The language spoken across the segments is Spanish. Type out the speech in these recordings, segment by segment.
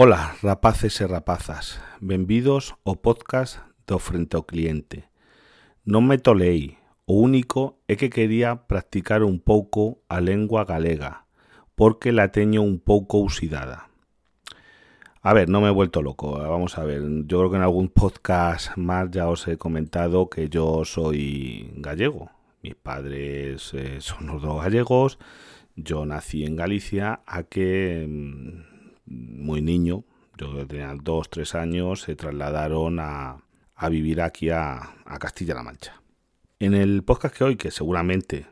Ola, rapaces e rapazas, benvidos ao podcast do Frente ao Cliente. Non me tolei, o único é que quería practicar un pouco a lengua galega, porque la teño un pouco usidada. A ver, no me he vuelto loco. Vamos a ver, yo creo que en algún podcast más ya os he comentado que yo soy gallego. Mis padres eh, son los dos gallegos. Yo nací en Galicia, a que mm, muy niño, yo tenía dos, tres años, se trasladaron a, a vivir aquí a, a Castilla-La Mancha. En el podcast que hoy, que seguramente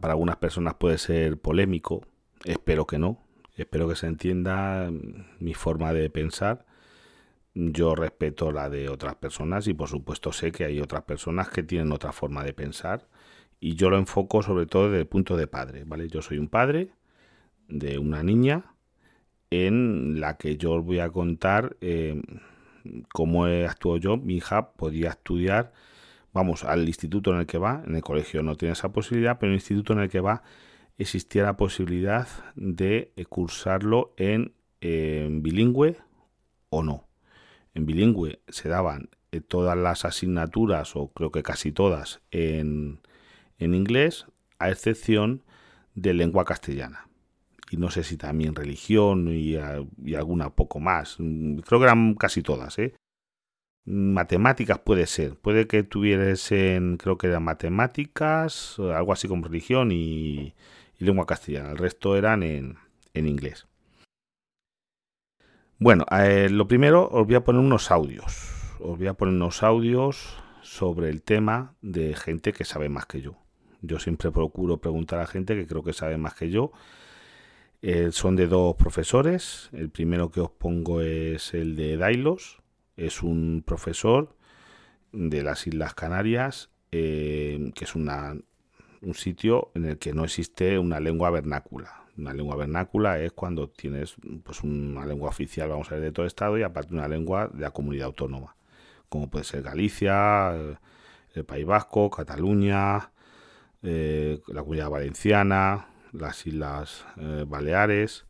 para algunas personas puede ser polémico, espero que no, Espero que se entienda mi forma de pensar. Yo respeto la de otras personas y por supuesto sé que hay otras personas que tienen otra forma de pensar y yo lo enfoco sobre todo desde el punto de padre, ¿vale? Yo soy un padre de una niña en la que yo os voy a contar eh, cómo actuó yo. Mi hija podía estudiar, vamos, al instituto en el que va, en el colegio no tiene esa posibilidad, pero en el instituto en el que va existía la posibilidad de eh, cursarlo en, bilingüe o no. En bilingüe se daban eh, todas las asignaturas, o creo que casi todas, en, inglés, a excepción de lengua castellana. Y no sé si también religión y, alguna poco más. Creo que eran casi todas, ¿eh? Matemáticas puede ser. Puede que tuvieras en, creo que eran matemáticas, algo así como religión y, y lengua castellana. El resto eran en, inglés. Bueno, eh, lo primero os voy a poner unos audios. Os voy a poner unos audios sobre el tema de gente que sabe más que yo. Yo siempre procuro preguntar a gente que creo que sabe más que yo. Eh, son de dos profesores. El primero que os pongo es el de Dailos. Es un profesor de las Islas Canarias, eh, que es una un sitio en el que no existe una lengua vernácula. Una lengua vernácula es cuando tienes pues, una lengua oficial, vamos a ver, de todo Estado y aparte una lengua de la comunidad autónoma, como puede ser Galicia, el País Vasco, Cataluña, eh, la comunidad valenciana, las Islas eh, Baleares.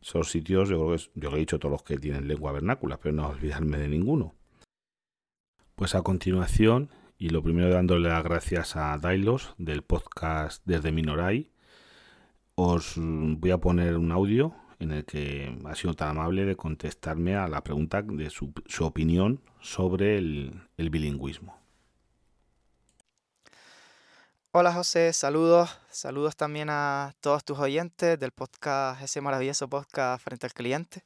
Son sitios, yo creo que yo he dicho todos los que tienen lengua vernácula, pero no olvidarme de ninguno. Pues a continuación y lo primero dándole las gracias a Dailos del podcast desde Minoray. Os voy a poner un audio en el que ha sido tan amable de contestarme a la pregunta de su, opinión sobre el, bilingüismo. Hola José, saludos, saludos también a todos tus oyentes del podcast, ese maravilloso podcast frente al cliente.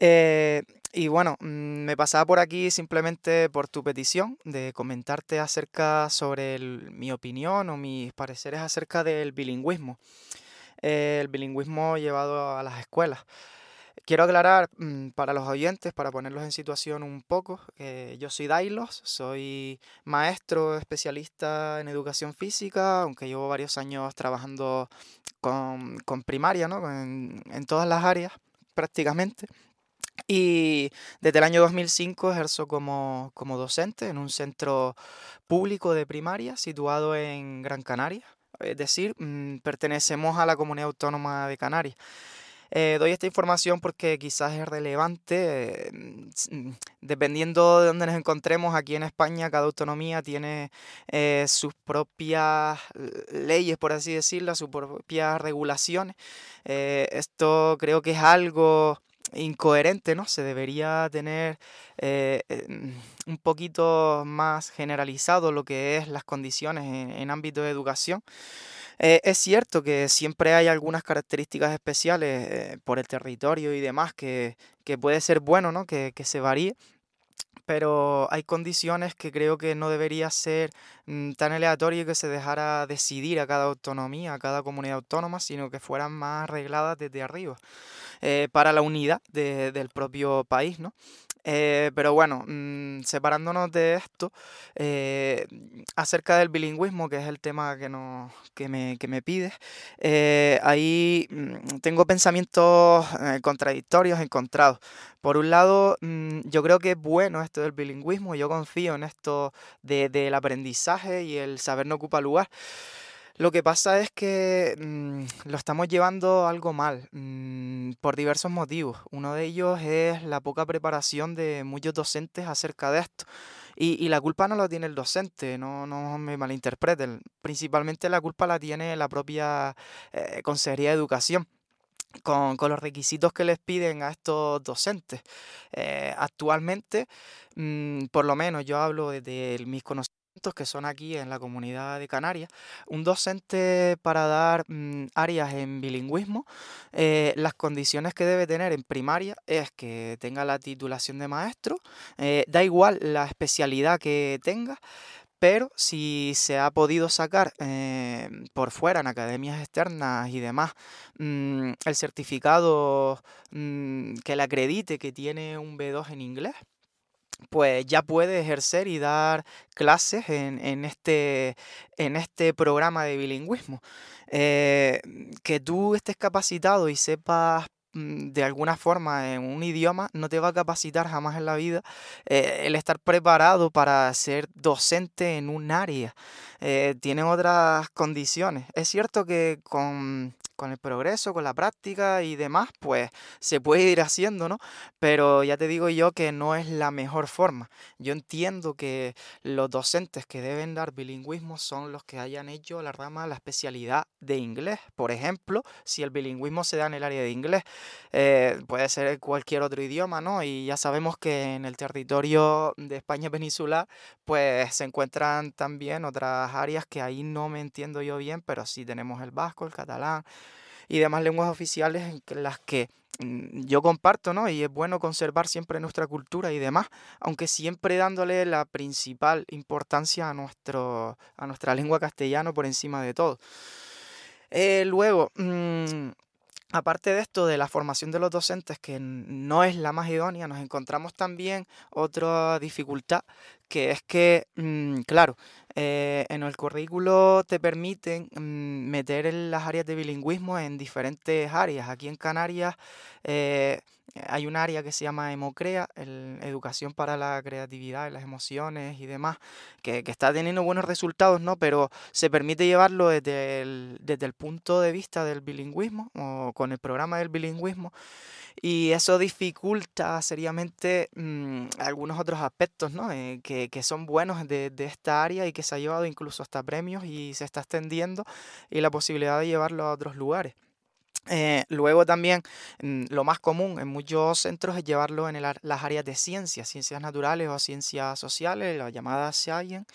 Eh, y bueno, mm, me pasaba por aquí simplemente por tu petición de comentarte acerca sobre mi opinión o mis pareceres acerca del bilingüismo. el bilingüismo llevado a las escuelas. Quiero aclarar mm, para los oyentes, para ponerlos en situación un poco, yo soy Dailos, soy maestro especialista en educación física, aunque llevo varios años trabajando con, primaria, ¿no? en, en todas las áreas prácticamente. Y desde el año 2005 ejerzo como, como docente en un centro público de primaria situado en Gran Canaria. Es decir, mm, pertenecemos a la comunidad autónoma de Canarias. Eh, doy esta información porque quizás es relevante. Mm, dependiendo de dónde nos encontremos aquí en España, cada autonomía tiene eh, sus propias leyes, por así decirlo, sus propias regulaciones. Eh, esto creo que es algo incoherente, ¿no? Se debería tener eh, un poquito más generalizado lo que es las condiciones en, ámbito de educación. Eh, es cierto que siempre hay algunas características especiales eh, por el territorio y demás que, puede ser bueno, ¿no? Que, que se varíe, pero hay condiciones que creo que no debería ser mm, tan aleatorio que se dejara decidir a cada autonomía, a cada comunidad autónoma, sino que fueran más arregladas desde arriba. Eh, para la unidad del propio país, ¿no? Eh, pero bueno, mm, separándonos de esto, eh, acerca del bilingüismo, que es el tema que, no, que, me, que me pides, ahí mm, tengo pensamientos contradictorios, encontrados. Por un lado, mm, yo creo que es bueno esto del bilingüismo, yo confío en esto del aprendizaje y el saber no ocupa lugar. Lo que pasa es que mm, lo estamos llevando algo mal, mm, por diversos motivos. Uno de ellos es la poca preparación de muchos docentes acerca de esto. Y, la culpa no la tiene el docente, no, no me malinterpreten. Principalmente la culpa la tiene la propia eh, Consejería de Educación. Con, los requisitos que les piden a estos docentes. Eh, actualmente, mm, por lo menos yo hablo de mis conocimientos que son aquí en la comunidad de Canarias, un docente para dar mm, áreas en bilingüismo, eh, las condiciones que debe tener en primaria es que tenga la titulación de maestro, eh, da igual la especialidad que tenga, pero si se ha podido sacar eh, por fuera en academias externas y demás mm, el certificado mm, que le acredite que tiene un B2 en inglés, pues ya puede ejercer y dar clases en, este, en este programa de bilingüismo. Eh, que tú estés capacitado y sepas mm, de alguna forma en un idioma no te va a capacitar jamás en la vida eh, el estar preparado para ser docente en un área. Eh, tiene otras condiciones. Es cierto que con con el progreso, con la práctica y demás, pues se puede ir haciendo, ¿no? Pero ya te digo yo que no es la mejor forma. Yo entiendo que los docentes que deben dar bilingüismo son los que hayan hecho la rama, la especialidad de inglés. Por ejemplo, si el bilingüismo se da en el área de inglés, eh, puede ser cualquier otro idioma, ¿no? Y ya sabemos que en el territorio de España peninsular, pues se encuentran también otras áreas que ahí no me entiendo yo bien, pero sí tenemos el vasco, el catalán, y demás lenguas oficiales en las que mm, yo comparto, ¿no? Y es bueno conservar siempre nuestra cultura y demás, aunque siempre dándole la principal importancia a, nuestro, a nuestra lengua castellana por encima de todo. Eh, luego, mm, aparte de esto, de la formación de los docentes, que no es la más idónea, nos encontramos también otra dificultad, que es que, mm, claro, eh, en el currículo te permiten mm, meter las áreas de bilingüismo en diferentes áreas. Aquí en Canarias eh, hay un área que se llama Emocrea, Educación para la Creatividad y las Emociones y demás, que, está teniendo buenos resultados, ¿no? Pero se permite llevarlo desde el, desde el punto de vista del bilingüismo o con el programa del bilingüismo y eso dificulta seriamente mm, algunos otros aspectos ¿no? Eh, que, que, son buenos de, de, esta área y que se ha llevado incluso hasta premios y se está extendiendo y la posibilidad de llevarlo a otros lugares. Eh, luego también mm, lo más común en muchos centros es llevarlo en las áreas de ciencias, ciencias naturales o ciencias sociales, las llamadas science,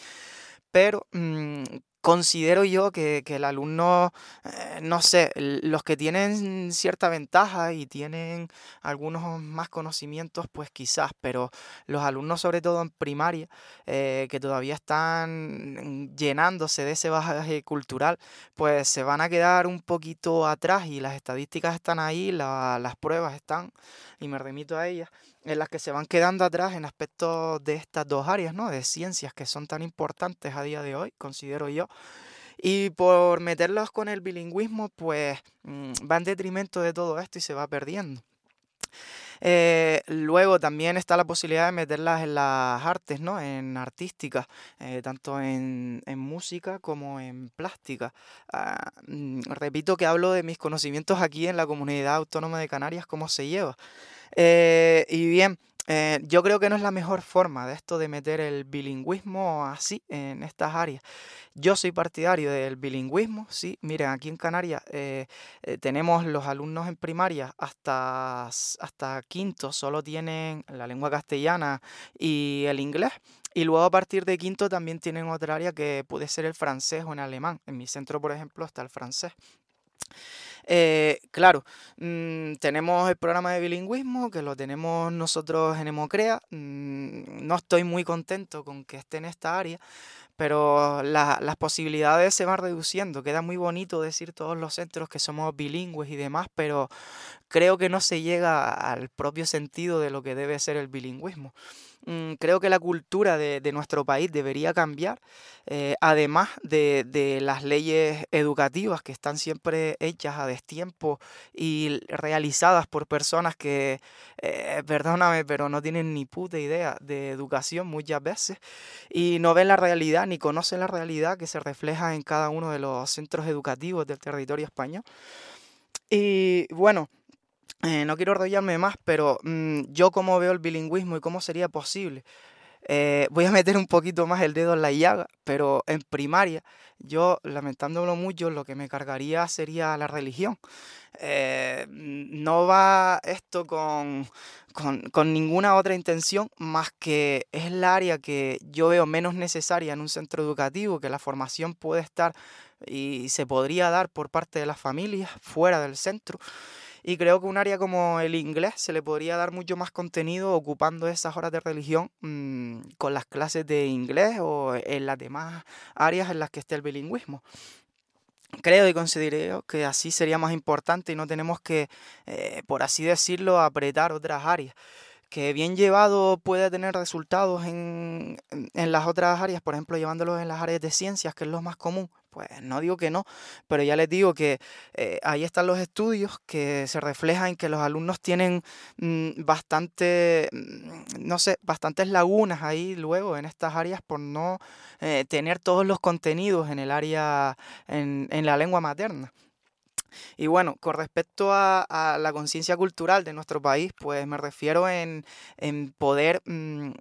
pero mm, considero yo que, el alumno, eh, no sé, los que tienen cierta ventaja y tienen algunos más conocimientos, pues quizás, pero los alumnos sobre todo en primaria, eh, que todavía están llenándose de ese bagaje cultural, pues se van a quedar un poquito atrás y las estadísticas están ahí, las pruebas están, y me remito a ellas en las que se van quedando atrás en aspectos de estas dos áreas, ¿no? De ciencias que son tan importantes a día de hoy, considero yo. Y por meterlos con el bilingüismo, pues mm, va en detrimento de todo esto y se va perdiendo. Eh, luego también está la posibilidad de meterlas en las artes, ¿no? En artística, eh, tanto en, música como en plástica. Ah, mm, repito que hablo de mis conocimientos aquí en la comunidad autónoma de Canarias, cómo se lleva. Eh, y bien, eh, yo creo que no es la mejor forma de esto de meter el bilingüismo así en estas áreas. Yo soy partidario del bilingüismo, sí. Miren, aquí en Canarias eh, tenemos los alumnos en primaria hasta, hasta quinto, solo tienen la lengua castellana y el inglés. Y luego a partir de quinto también tienen otra área que puede ser el francés o en alemán. En mi centro, por ejemplo, está el francés. Eh, claro, mm, tenemos el programa de bilingüismo que lo tenemos nosotros en Emocrea. Mm, no estoy muy contento con que esté en esta área, pero las posibilidades se van reduciendo. Queda muy bonito decir todos los centros que somos bilingües y demás, pero creo que no se llega al propio sentido de lo que debe ser el bilingüismo. Mm, creo que la cultura de, nuestro país debería cambiar, eh, además de, las leyes educativas que están siempre hechas a destiempo y realizadas por personas que, eh, perdóname, pero no tienen ni puta idea de educación muchas veces y no ven la realidad ni conocen la realidad que se refleja en cada uno de los centros educativos del territorio español. Y bueno, eh, no quiero enrollarme más, pero mm, yo como veo el bilingüismo y cómo sería posible. Eh, voy a meter un poquito más el dedo en la llaga, pero en primaria, yo lamentándolo mucho, lo que me cargaría sería la religión. Eh, no va esto con, con, con, ninguna otra intención más que es el área que yo veo menos necesaria en un centro educativo, que la formación puede estar y se podría dar por parte de las familias fuera del centro. Y creo que un área como el inglés se le podría dar mucho más contenido ocupando esas horas de religión mm, con las clases de inglés o en las demás áreas en las que esté el bilingüismo. Creo y considero que así sería más importante y no tenemos que, eh, por así decirlo, apretar otras áreas que bien llevado puede tener resultados en, en, las otras áreas, por ejemplo, llevándolos en las áreas de ciencias, que es lo más común, pues no digo que no, pero ya les digo que eh, ahí están los estudios que se reflejan en que los alumnos tienen mm, bastante, mm, no sé, bastantes lagunas ahí luego en estas áreas por no eh, tener todos los contenidos en el área, en, en la lengua materna. Y bueno, con respecto a, la conciencia cultural de nuestro país, pues me refiero en, poder, mm,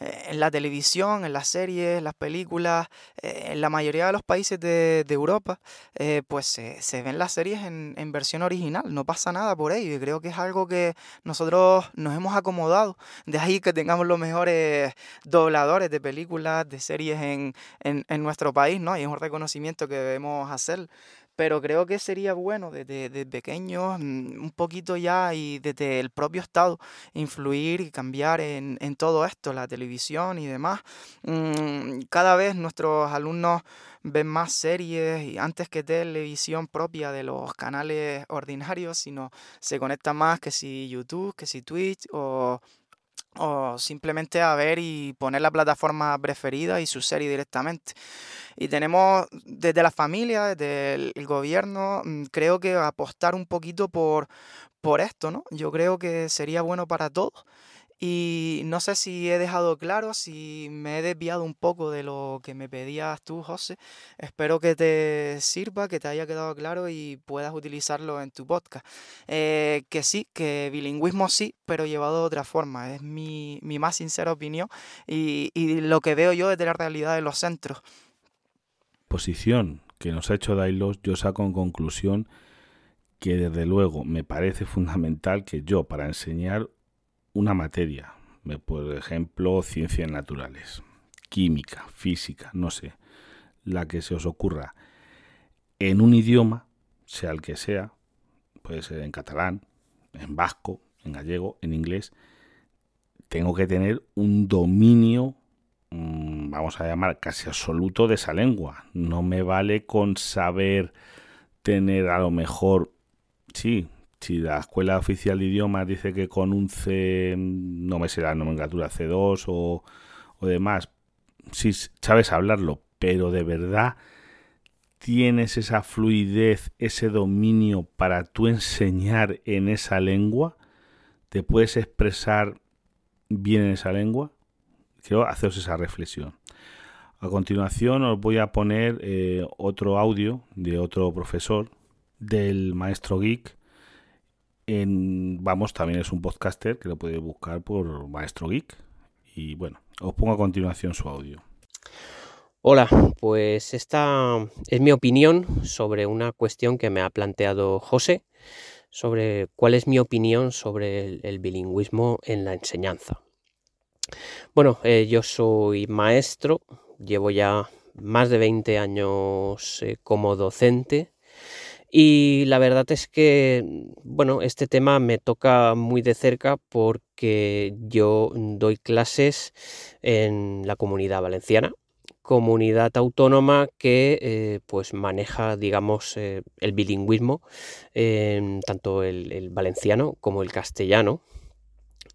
eh, en la televisión, en las series, en las películas, eh, en la mayoría de los países de, Europa, eh, pues se, ven las series en, versión original, no pasa nada por ello. Y creo que es algo que nosotros nos hemos acomodado. De ahí que tengamos los mejores dobladores de películas, de series en, en nuestro país, ¿no? Y es un reconocimiento que debemos hacer pero creo que sería bueno desde, pequeños, mm, un poquito ya y desde el propio Estado, influir y cambiar en, todo esto, la televisión y demás. Mm, cada vez nuestros alumnos ven más series y antes que televisión propia de los canales ordinarios, sino se conectan más que si YouTube, que si Twitch o o simplemente a ver y poner la plataforma preferida y su serie directamente. Y tenemos desde la familia, desde el, gobierno, mm, creo que apostar un poquito por, por esto, ¿no? Yo creo que sería bueno para todos y no sé si he dejado claro, si me he desviado un poco de lo que me pedías tú, José. Espero que te sirva, que te haya quedado claro y puedas utilizarlo en tu podcast. Eh, que sí, que bilingüismo sí, pero llevado de otra forma. Es mi, mi más sincera opinión y, y lo que veo yo desde la realidad de los centros. Posición que nos ha hecho Dailos, yo saco en conclusión que desde luego me parece fundamental que yo para enseñar una materia, por ejemplo, ciencias naturales, química, física, no sé, la que se os ocurra, en un idioma, sea el que sea, puede ser en catalán, en vasco, en gallego, en inglés, tengo que tener un dominio, mm, vamos a llamar casi absoluto de esa lengua. No me vale con saber tener a lo mejor, sí, si la Escuela Oficial de Idiomas dice que con un C, no me sé la nomenclatura C2 o, o demás, sí sabes hablarlo, pero de verdad tienes esa fluidez, ese dominio para tú enseñar en esa lengua, te puedes expresar bien en esa lengua. Quiero haceros esa reflexión. A continuación os voy a poner eh, otro audio de otro profesor, del maestro Geek, Vamos también es un podcaster que lo puede buscar por Maestro Geek. Y bueno, os pongo a continuación su audio. Hola, pues esta es mi opinión sobre una cuestión que me ha planteado José, sobre cuál es mi opinión sobre el, bilingüismo en la enseñanza. Bueno, eh, yo soy maestro, llevo ya más de 20 años eh, como docente y la verdad es que, bueno, este tema me toca muy de cerca porque yo doy clases en la comunidad valenciana, comunidad autónoma que eh, pues maneja, digamos, eh, el bilingüismo, tanto el, valenciano como el castellano.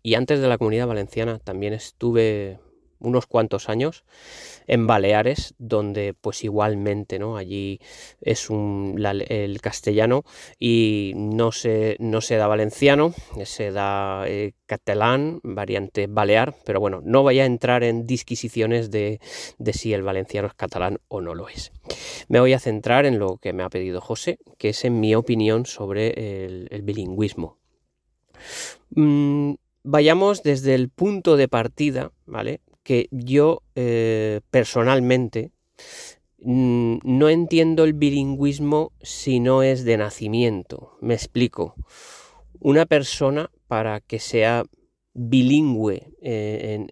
y antes de la comunidad valenciana también estuve unos cuantos años en Baleares, donde pues igualmente, ¿no? Allí es un, el castellano y no se, no se da valenciano, se da eh, catalán, variante balear, pero bueno, no vaya a entrar en disquisiciones de, de si el valenciano es catalán o no lo es. Me voy a centrar en lo que me ha pedido José, que es en mi opinión sobre el, bilingüismo. Mm, vayamos desde el punto de partida, ¿vale? Que yo eh, personalmente mm, no entiendo el bilingüismo si no es de nacimiento. Me explico. Una persona para que sea bilingüe eh,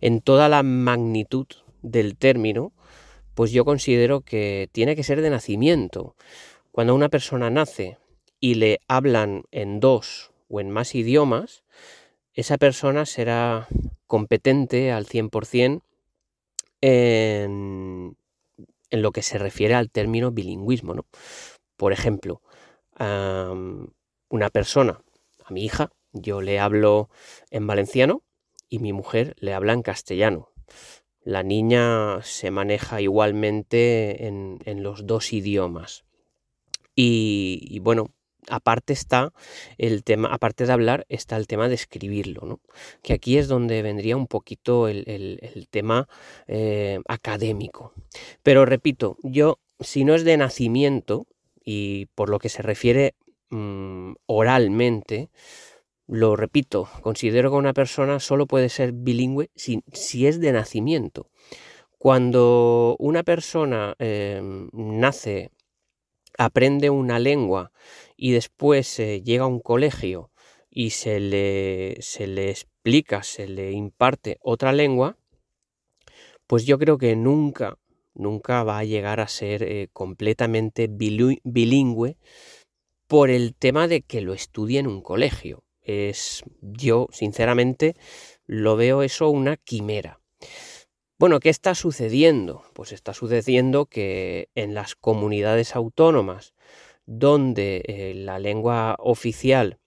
en, toda la magnitud del término, pues yo considero que tiene que ser de nacimiento. Cuando una persona nace y le hablan en dos o en más idiomas, esa persona será competente al 100% en, en lo que se refiere al término bilingüismo. ¿no? Por ejemplo, una persona, a mi hija, yo le hablo en valenciano y mi mujer le habla en castellano. La niña se maneja igualmente en, los dos idiomas. y, bueno, aparte está el tema, aparte de hablar, está el tema de escribirlo, ¿no? Que aquí es donde vendría un poquito el, tema eh, académico. Pero repito, yo, si no es de nacimiento, y por lo que se refiere mm, oralmente, lo repito, considero que una persona solo puede ser bilingüe si, si es de nacimiento. Cuando una persona em, nace, aprende una lengua y después llega a un colegio y se le, se le explica, se le imparte otra lengua, pues yo creo que nunca, nunca va a llegar a ser eh, completamente bilingüe por el tema de que lo estudie en un colegio. Es, yo, sinceramente, lo veo eso una quimera. Bueno, ¿qué está sucediendo? Pues está sucediendo que en las comunidades autónomas donde eh, la lengua oficial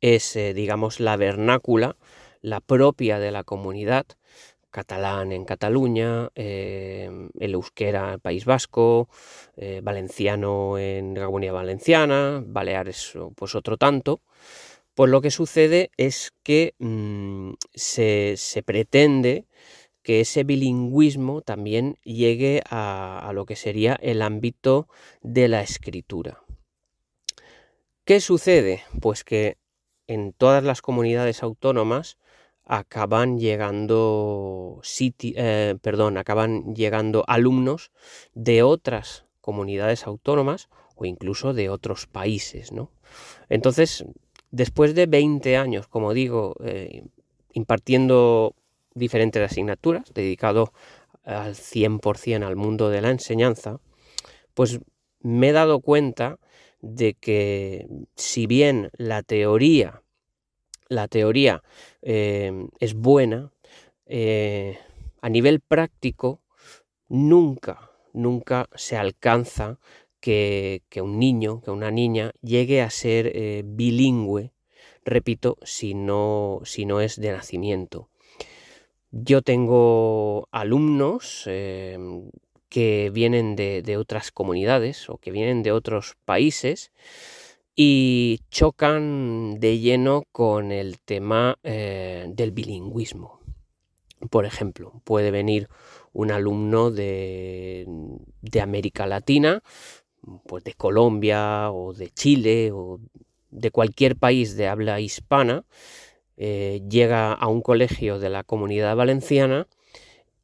es, eh, digamos, la vernácula, la propia de la comunidad, catalán en Cataluña, em, el euskera en País Vasco, eh, valenciano en la Comunidad Valenciana, Baleares pues otro tanto, pues lo que sucede es que mm, se, se pretende que ese bilingüismo también llegue a, lo que sería el ámbito de la escritura. ¿Qué sucede? Pues que en todas las comunidades autónomas acaban llegando eh, perdón, acaban llegando alumnos de otras comunidades autónomas o incluso de otros países, ¿no? Entonces, después de 20 años, como digo, eh, impartiendo diferentes asignaturas, dedicado al 100% al mundo de la enseñanza, pues me he dado cuenta de que si bien la teoría, la teoría eh, es buena, eh, a nivel práctico nunca, nunca se alcanza que, un niño, que una niña llegue a ser eh, bilingüe, repito, si no, si no es de nacimiento. Yo tengo alumnos em, que vienen de, otras comunidades o que vienen de otros países y chocan de lleno con el tema eh, del bilingüismo. Por ejemplo, puede venir un alumno de, de, América Latina, pues de Colombia o de Chile o de cualquier país de habla hispana, eh, llega a un colegio de la comunidad valenciana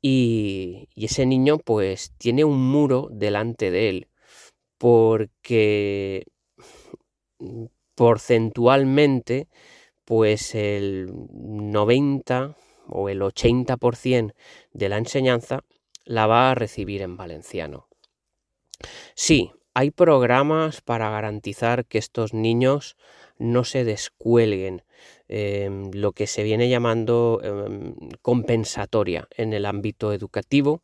y, ese niño pues tiene un muro delante de él porque porcentualmente pues el 90 o el 80% de la enseñanza la va a recibir en valenciano. Sí, hay programas para garantizar que estos niños no se descuelguen, em, lo que se viene llamando em, compensatoria en el ámbito educativo.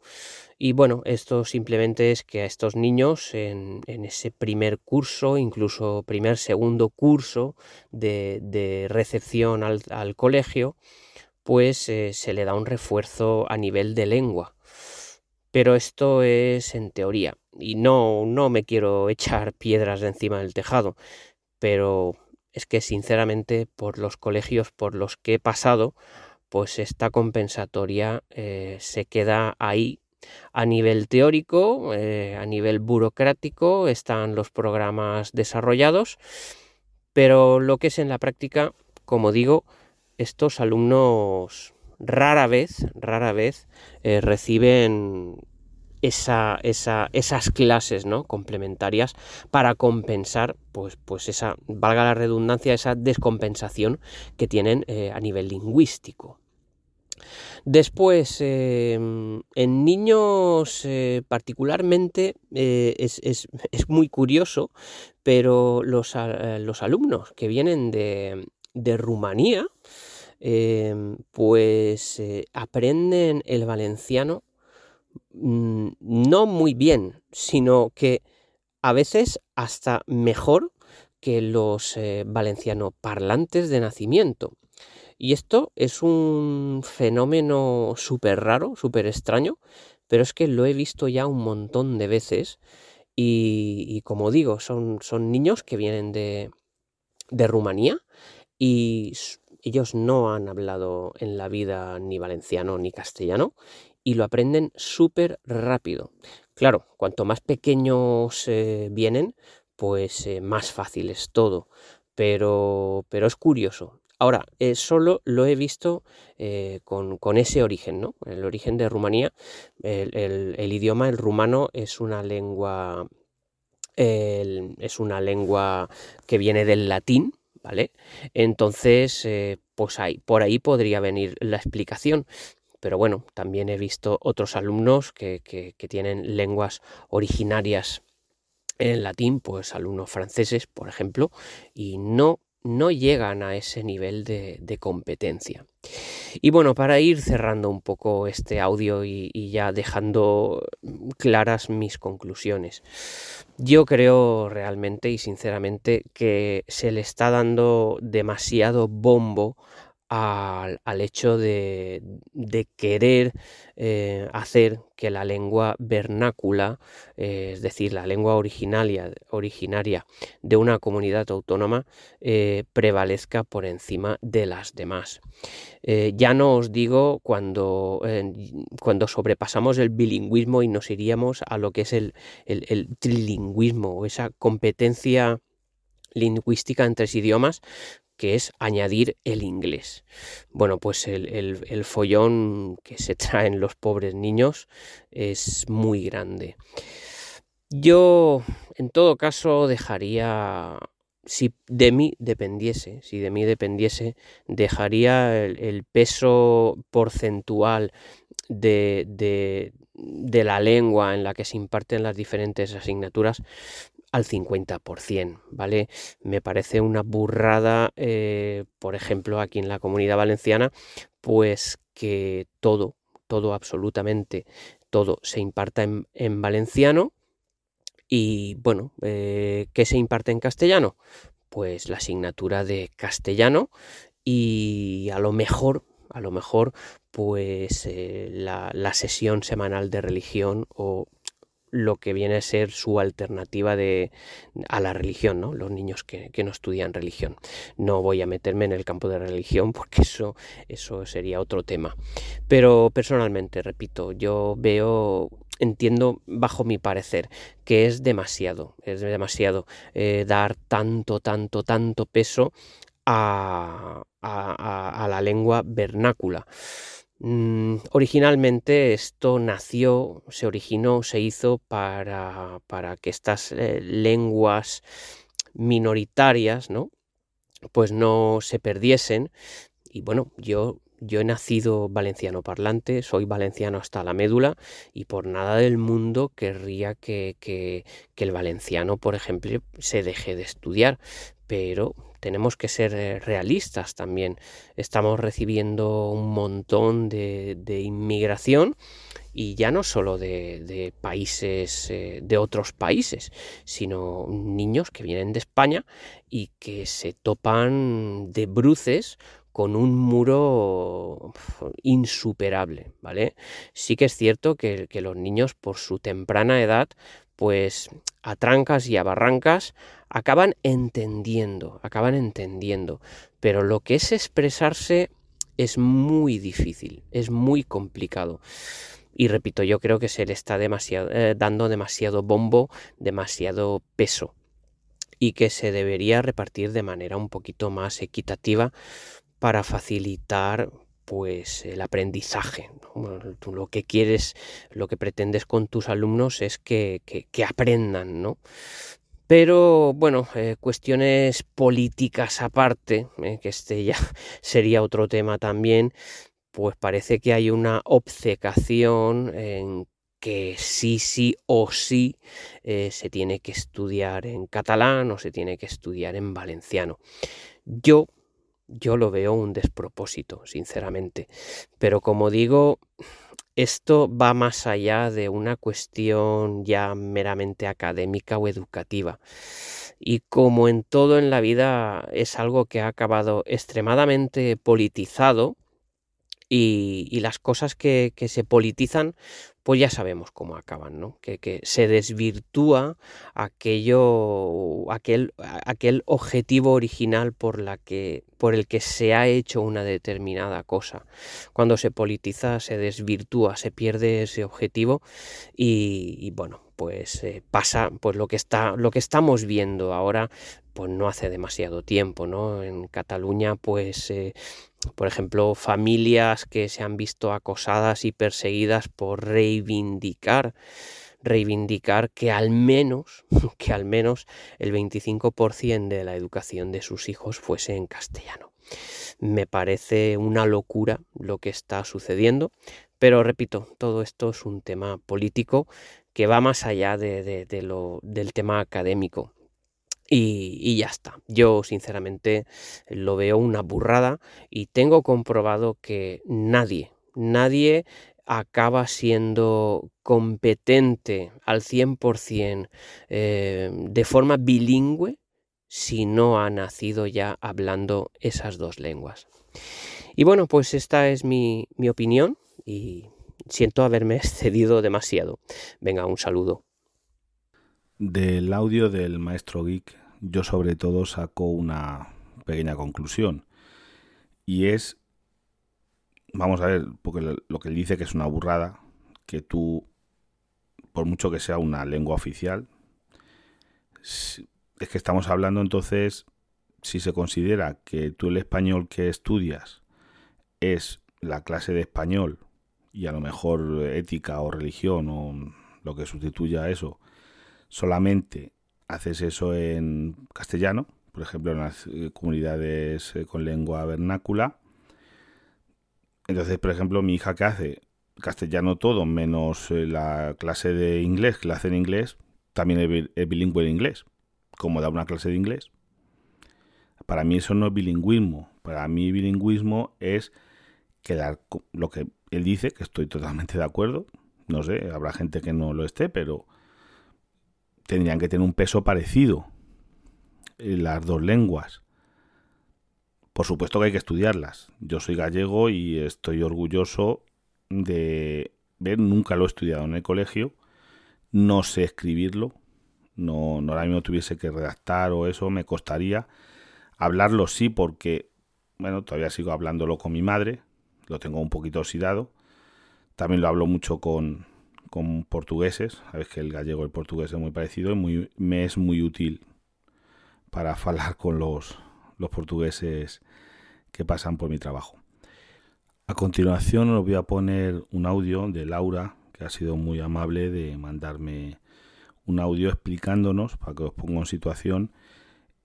Y bueno, esto simplemente es que a estos niños en, ese primer curso, incluso primer, segundo curso de, recepción al, colegio, pues eh, se le da un refuerzo a nivel de lengua. Pero esto es en teoría. Y no, no me quiero echar piedras de encima del tejado. Pero es que sinceramente por los colegios por los que he pasado, pues esta compensatoria eh, se queda ahí. A nivel teórico, eh, a nivel burocrático, están los programas desarrollados, pero lo que es en la práctica, como digo, estos alumnos rara vez, rara vez eh, reciben esa, esas clases ¿no? complementarias para compensar, pues, pues esa, valga la redundancia, esa descompensación que tienen eh, a nivel lingüístico. Después, em, en niños eh, particularmente es, muy curioso, pero los, alumnos que vienen de, de Rumanía, Em, pues eh, aprenden el valenciano mm, no muy bien, sino que a veces hasta mejor que los eh, valenciano parlantes de nacimiento. Y esto es un fenómeno súper raro, súper extraño, pero es que lo he visto ya un montón de veces. Y, como digo, son, son, niños que vienen de, de Rumanía y ellos no han hablado en la vida ni valenciano ni castellano y lo aprenden súper rápido. Claro, cuanto más pequeños eh, vienen, pues eh, más fácil es todo. Pero, pero es curioso. Ahora, eh, solo lo he visto con, ese origen, ¿no? El origen de Rumanía. El, idioma, el rumano, es una lengua. es una lengua que viene del latín, ¿vale? Entonces, pues por ahí podría venir la explicación. Pero bueno, también he visto otros alumnos que, que, tienen lenguas originarias en latín, pues alumnos franceses, por ejemplo, y no no llegan a ese nivel de, competencia. Y bueno, para ir cerrando un poco este audio y, ya dejando claras mis conclusiones, yo creo realmente y sinceramente que se le está dando demasiado bombo al, hecho de, querer eh, hacer que la lengua vernácula, eh, es decir, la lengua originaria, originaria de una comunidad autónoma, eh, prevalezca por encima de las demás. ya no os digo cuando, cuando sobrepasamos el bilingüismo y nos iríamos a lo que es el, el trilingüismo o esa competencia lingüística entre idiomas que es añadir el inglés. Bueno, pues el, follón que se traen los pobres niños es muy grande. Yo, en todo caso, dejaría, si de mí dependiese, si de mí dependiese, dejaría el, peso porcentual de, de la lengua en la que se imparten las diferentes asignaturas al 50%, ¿vale? Me parece una burrada, eh, por ejemplo, aquí en la comunidad valenciana, pues que todo, todo, absolutamente todo se imparta en, valenciano y, bueno, eh, ¿qué se imparte en castellano? Pues la asignatura de castellano y a lo mejor, a lo mejor, pues eh, la, la sesión semanal de religión o lo que viene a ser su alternativa de, a la religión, ¿no? los niños que, no estudian religión. No voy a meterme en el campo de religión porque eso, eso sería otro tema. Pero personalmente, repito, yo veo entiendo bajo mi parecer que es demasiado, es demasiado eh, dar tanto, tanto, tanto peso a, a, a la lengua vernácula. Mm, originalmente esto nació, se originó, se hizo para, para que estas eh, lenguas minoritarias, ¿no? Pues no se perdiesen. Y bueno, yo, yo he nacido valenciano parlante, soy valenciano hasta la médula y por nada del mundo querría que, que, que el valenciano, por ejemplo, se deje de estudiar pero tenemos que ser eh, realistas también. Estamos recibiendo un montón de, inmigración y ya no solo de, países, eh, de otros países, sino niños que vienen de España y que se topan de bruces con un muro insuperable, ¿vale? Sí que es cierto que, que los niños por su temprana edad pues a trancas y a barrancas acaban entendiendo, acaban entendiendo, pero lo que es expresarse es muy difícil, es muy complicado. Y repito, yo creo que se le está eh, dando demasiado bombo, demasiado peso y que se debería repartir de manera un poquito más equitativa para facilitar pues el aprendizaje. tú lo que quieres, lo que pretendes con tus alumnos es que, aprendan, ¿no? Pero bueno, eh, cuestiones políticas aparte, eh, que este ya sería otro tema también, pues parece que hay una obcecación en que sí, sí o sí eh, se tiene que estudiar en catalán o se tiene que estudiar en valenciano. Yo yo lo veo un despropósito, sinceramente. Pero como digo, esto va más allá de una cuestión ya meramente académica o educativa. Y como en todo en la vida es algo que ha acabado extremadamente politizado, y, las cosas que, se politizan, pues ya sabemos cómo acaban, ¿no? Que, se desvirtúa aquello, aquel, aquel objetivo original por, la que, por el que se ha hecho una determinada cosa. Cuando se politiza, se desvirtúa, se pierde ese objetivo y, bueno, pues eh, pasa pues lo que está lo que estamos viendo ahora pues no hace demasiado tiempo no en Cataluña pues eh, por ejemplo, familias que se han visto acosadas y perseguidas por reivindicar reivindicar que al menos que al menos el 25% de la educación de sus hijos fuese en castellano. Me parece una locura lo que está sucediendo, pero repito, todo esto es un tema político que va más allá de, lo, del tema académico. Y, ya está. Yo sinceramente lo veo una burrada y tengo comprobado que nadie, nadie acaba siendo competente al 100% eh, de forma bilingüe si no ha nacido ya hablando esas dos lenguas. Y bueno, pues esta es mi, mi opinión y siento haberme excedido demasiado. Venga, un saludo. Del audio del maestro Geek, yo sobre todo saco una pequeña conclusión. Y es, vamos a ver, porque lo que él dice que es una burrada, que tú, por mucho que sea una lengua oficial, es que estamos hablando entonces, si se considera que tú el español que estudias es la clase de español y a lo mejor ética o religión o lo que sustituya a eso, solamente haces eso en castellano, por ejemplo, en las eh, comunidades eh, con lengua vernácula. Entonces, por ejemplo, mi hija que hace castellano todo, menos eh, la clase de inglés que la hace en inglés, también es bilingüe en inglés, como da una clase de inglés. Para mí eso no es bilingüismo. Para mí bilingüismo es quedar lo que él dice, que estoy totalmente de acuerdo. No sé, habrá gente que no lo esté, pero tendrían que tener un peso parecido las dos lenguas. Por supuesto que hay que estudiarlas. Yo soy gallego y estoy orgulloso de ver, nunca lo he estudiado en el colegio, no sé escribirlo, no, no ahora mismo tuviese que redactar o eso, me costaría. Hablarlo sí, porque, bueno, todavía sigo hablándolo con mi madre, lo tengo un poquito oxidado. También lo hablo mucho con, con portugueses, sabes que el gallego y el portugués es muy parecido y muy, me es muy útil para hablar con los, los portugueses que pasan por mi trabajo. A continuación os voy a poner un audio de Laura, que ha sido muy amable de mandarme un audio explicándonos, para que os ponga en situación,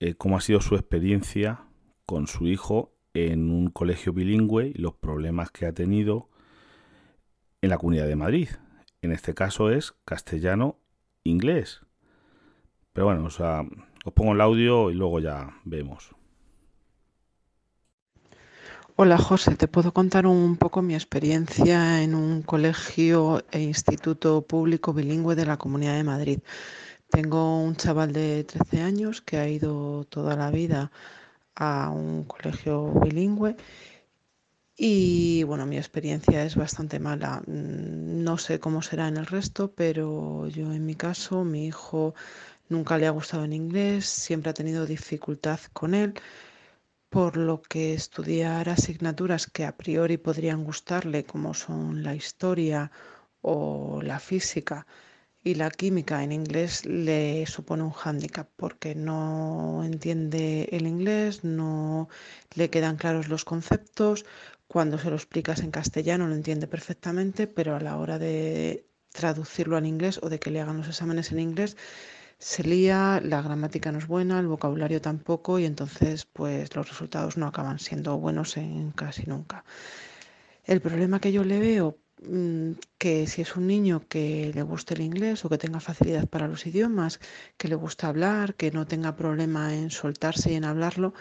eh, cómo ha sido su experiencia con su hijo en un colegio bilingüe y los problemas que ha tenido en la Comunidad de Madrid, en este caso es castellano-inglés. Pero bueno, o sea, os pongo el audio y luego ya vemos. Hola José, te puedo contar un poco mi experiencia en un colegio e instituto público bilingüe de la Comunidad de Madrid. Tengo un chaval de 13 años que ha ido toda la vida a un colegio bilingüe y bueno, mi experiencia es bastante mala. Mm, no sé cómo será en el resto, pero yo en mi caso, mi hijo nunca le ha gustado en inglés, siempre ha tenido dificultad con él por lo que estudiar asignaturas que a priori podrían gustarle, como son la historia o la física y la química en inglés, le supone un hándicap porque no entiende el inglés, no le quedan claros los conceptos. Cuando se lo explicas en castellano lo entiende perfectamente, pero a la hora de traducirlo al inglés o de que le hagan los exámenes en inglés, se lía, la gramática no es buena, el vocabulario tampoco y entonces pues los resultados no acaban siendo buenos en casi nunca. El problema que yo le veo mm, que si es un niño que le guste el inglés o que tenga facilidad para los idiomas, que le gusta hablar, que no tenga problema en soltarse y en hablarlo,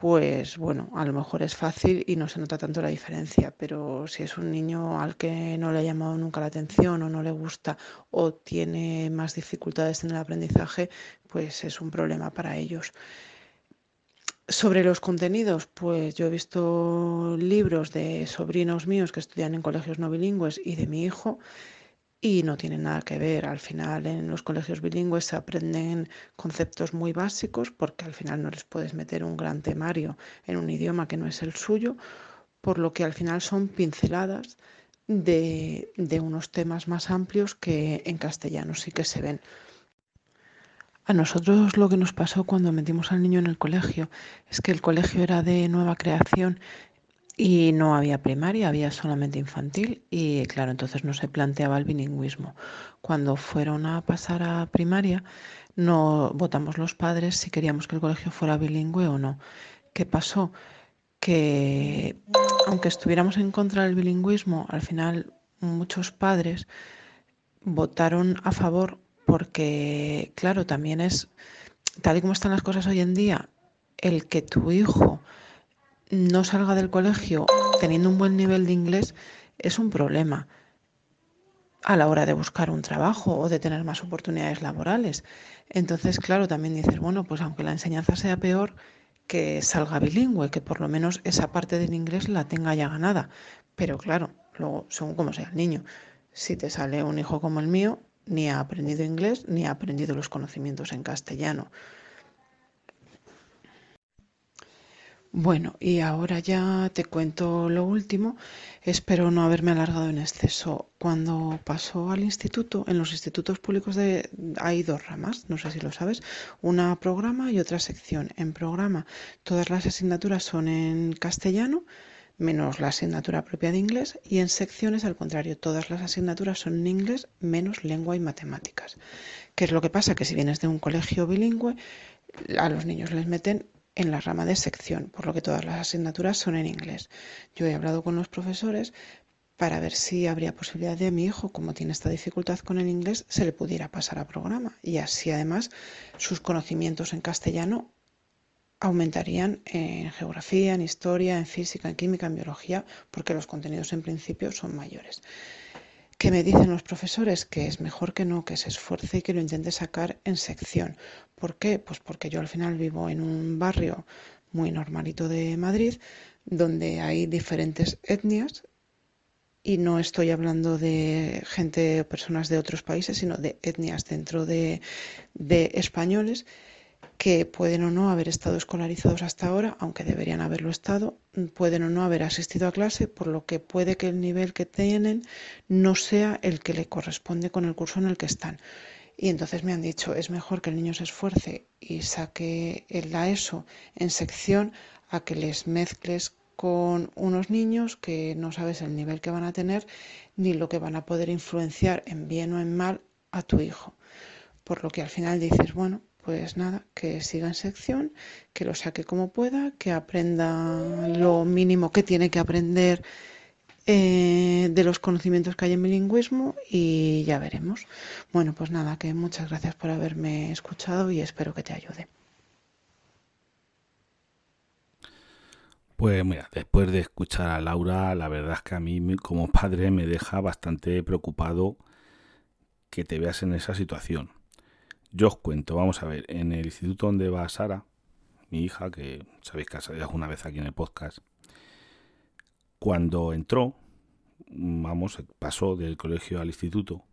pues bueno, a lo mejor es fácil y no se nota tanto la diferencia, pero si es un niño al que no le ha llamado nunca la atención o no le gusta o tiene más dificultades en el aprendizaje, pues es un problema para ellos. Sobre los contenidos, pues yo he visto libros de sobrinos míos que estudian en colegios no bilingües y de mi hijo y no tienen nada que ver. Al final en los colegios bilingües se aprenden conceptos muy básicos porque al final no les puedes meter un gran temario en un idioma que no es el suyo, por lo que al final son pinceladas de, de unos temas más amplios que en castellano sí que se ven. A nosotros lo que nos pasó cuando metimos al niño en el colegio es que el colegio era de nueva creación y no había primaria, había solamente infantil y claro, entonces no se planteaba el bilingüismo. Cuando fueron a pasar a primaria, no votamos los padres si queríamos que el colegio fuera bilingüe o no. ¿Qué pasó? Que aunque estuviéramos en contra del bilingüismo, al final muchos padres votaron a favor porque, claro, también es, tal y como están las cosas hoy en día, el que tu hijo no salga del colegio teniendo un buen nivel de inglés es un problema a la hora de buscar un trabajo o de tener más oportunidades laborales. Entonces, claro, también dices, bueno, pues aunque la enseñanza sea peor, que salga bilingüe, que por lo menos esa parte del inglés la tenga ya ganada. Pero claro, luego, según como sea el niño, si te sale un hijo como el mío, ni ha aprendido inglés, ni ha aprendido los conocimientos en castellano. Bueno, y ahora ya te cuento lo último. Espero no haberme alargado en exceso. Cuando pasó al instituto, en los institutos públicos de, hay dos ramas, no sé si lo sabes, una programa y otra sección. En programa todas las asignaturas son en castellano, menos la asignatura propia de inglés, y en secciones al contrario, todas las asignaturas son en inglés, menos lengua y matemáticas. ¿Qué es lo que pasa? Que si vienes de un colegio bilingüe, a los niños les meten en la rama de sección, por lo que todas las asignaturas son en inglés. Yo he hablado con los profesores para ver si habría posibilidad de mi hijo, como tiene esta dificultad con el inglés, se le pudiera pasar a programa y así además sus conocimientos en castellano aumentarían en geografía, en historia, en física, en química, en biología, porque los contenidos en principio son mayores. ¿Qué me dicen los profesores? Que es mejor que no, que se esfuerce y que lo intente sacar en sección. ¿Por qué? Pues porque yo al final vivo en un barrio muy normalito de Madrid, donde hay diferentes etnias, y no estoy hablando de gente o personas de otros países, sino de etnias dentro de, de españoles que pueden o no haber estado escolarizados hasta ahora, aunque deberían haberlo estado, pueden o no haber asistido a clase, por lo que puede que el nivel que tienen no sea el que le corresponde con el curso en el que están. Y entonces me han dicho, es mejor que el niño se esfuerce y saque la ESO en sección a que les mezcles con unos niños que no sabes el nivel que van a tener ni lo que van a poder influenciar en bien o en mal a tu hijo. Por lo que al final dices, bueno, pues nada, que siga en sección, que lo saque como pueda, que aprenda lo mínimo que tiene que aprender eh, de los conocimientos que hay en bilingüismo y ya veremos. Bueno, pues nada, que muchas gracias por haberme escuchado y espero que te ayude. Pues mira, después de escuchar a Laura, la verdad es que a mí como padre me deja bastante preocupado que te veas en esa situación. Yo os cuento, vamos a ver, en el instituto donde va Sara, mi hija, que sabéis que ha salido alguna vez aquí en el podcast, cuando entró, vamos, pasó del colegio al instituto,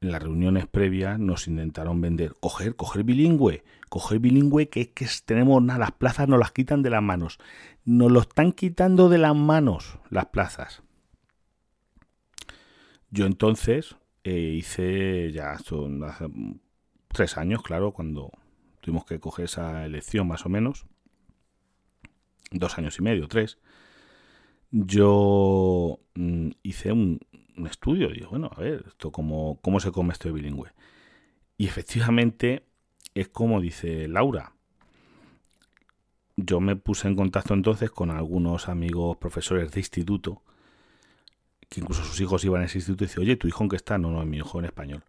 en las reuniones previas nos intentaron vender, coger, coger bilingüe, coger bilingüe, que es que tenemos nada, las plazas nos las quitan de las manos. Nos lo están quitando de las manos las plazas. Yo entonces eh, hice ya son hace tres años, claro, cuando tuvimos que coger esa elección más o menos, dos años y medio, tres, yo mm, hice un, estudio. Digo, bueno, a ver, esto cómo, cómo se come esto de bilingüe. Y efectivamente es como dice Laura. Yo me puse en contacto entonces con algunos amigos profesores de instituto, que incluso sus hijos iban a ese instituto y dice, oye, ¿tu hijo en qué está? No, no, mi hijo en español.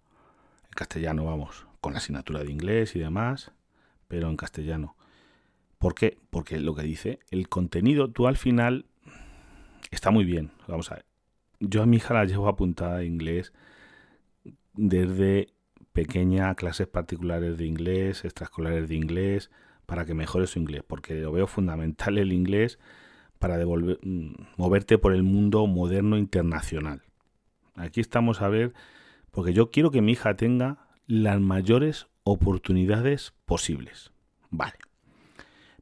En castellano, vamos, con la asignatura de inglés y demás, pero en castellano. ¿Por qué? Porque lo que dice, el contenido, tú al final está muy bien. Vamos a ver yo a mi hija la llevo apuntada a inglés desde pequeña, clases particulares de inglés, extraescolares de inglés, para que mejore su inglés, porque lo veo fundamental el inglés para devolver, mm, moverte por el mundo moderno internacional. Aquí estamos a ver, porque yo quiero que mi hija tenga las mayores oportunidades posibles. Vale.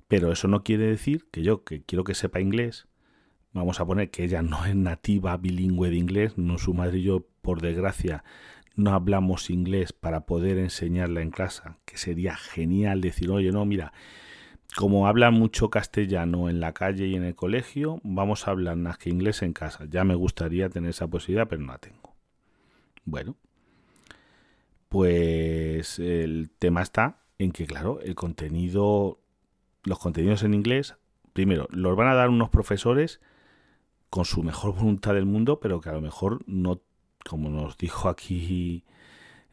Pero eso no quiere decir que yo, que quiero que sepa inglés, vamos a poner que ella no es nativa bilingüe de inglés, no su madre y yo, por desgracia, no hablamos inglés para poder enseñarla en clase, que sería genial decir, oye, no, mira, como hablan mucho castellano en la calle y en el colegio, vamos a hablar más que inglés en casa. Ya me gustaría tener esa posibilidad, pero no la tengo. Bueno, pues el tema está en que, claro, el contenido, los contenidos en inglés, primero, los van a dar unos profesores con su mejor voluntad del mundo, pero que a lo mejor no, como nos dijo aquí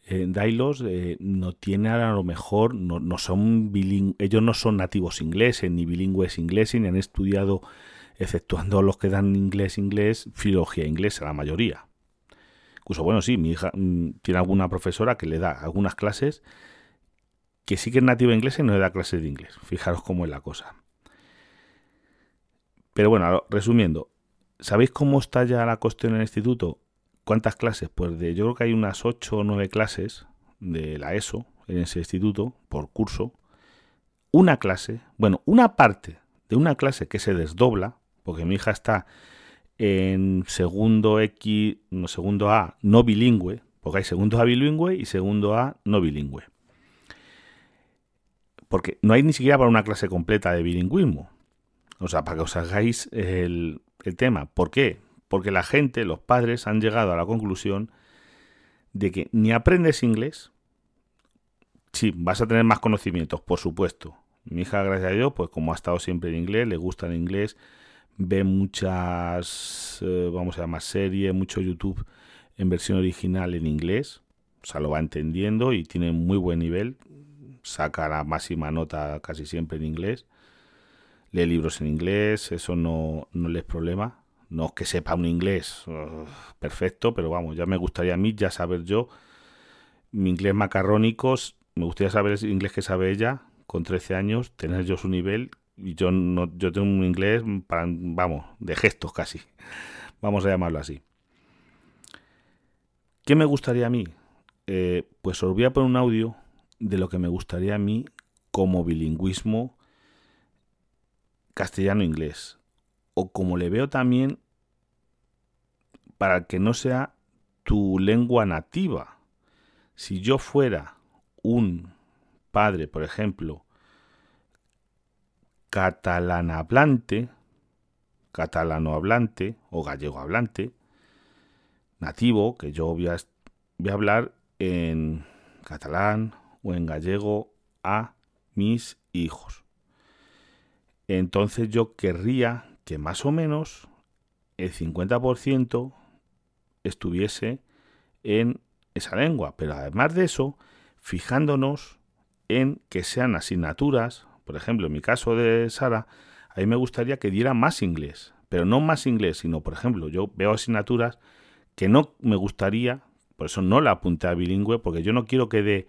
eh, Dailos, eh, no tiene a lo mejor, no, no son ellos no son nativos ingleses, ni bilingües ingleses, ni han estudiado, exceptuando los que dan inglés inglés, filología inglesa, la mayoría. Incluso, bueno, sí, mi hija mm, tiene alguna profesora que le da algunas clases que sí que es nativa inglesa y no le da clases de inglés. Fijaros cómo es la cosa. Pero bueno, resumiendo, ¿Sabéis cómo está ya la cuestión en el instituto? ¿Cuántas clases? Pues de, yo creo que hay unas 8 o 9 clases de la ESO en ese instituto por curso. Una clase, bueno, una parte de una clase que se desdobla, porque mi hija está en segundo X, no, segundo A no bilingüe, porque hay segundo A bilingüe y segundo A no bilingüe. Porque no hay ni siquiera para una clase completa de bilingüismo. O sea, para que os hagáis el, el tema. ¿Por qué? Porque la gente, los padres, han llegado a la conclusión de que ni aprendes inglés, sí, vas a tener más conocimientos, por supuesto. Mi hija, gracias a Dios, pues como ha estado siempre en inglés, le gusta el inglés, ve muchas, eh, vamos a llamar series, mucho YouTube en versión original en inglés, o sea, lo va entendiendo y tiene muy buen nivel, saca la máxima nota casi siempre en inglés lee libros en inglés, eso no, no le es problema. No es que sepa un inglés uh, perfecto, pero vamos, ya me gustaría a mí ya saber yo mi inglés macarrónico, me gustaría saber el inglés que sabe ella con 13 años, tener yo su nivel y yo no yo tengo un inglés vamos, de gestos casi. Vamos a llamarlo así. ¿Qué me gustaría a mí? Eh, pues os voy a poner un audio de lo que me gustaría a mí como bilingüismo castellano-inglés. O como le veo también, para que no sea tu lengua nativa. Si yo fuera un padre, por ejemplo, catalán hablante, catalano hablante o gallego hablante, nativo, que yo voy a, voy a hablar en catalán o en gallego a mis hijos entonces yo querría que más o menos el 50% estuviese en esa lengua. Pero además de eso, fijándonos en que sean asignaturas, por ejemplo, en mi caso de Sara, a mí me gustaría que diera más inglés, pero no más inglés, sino, por ejemplo, yo veo asignaturas que no me gustaría, por eso no la apunté a bilingüe, porque yo no quiero que dé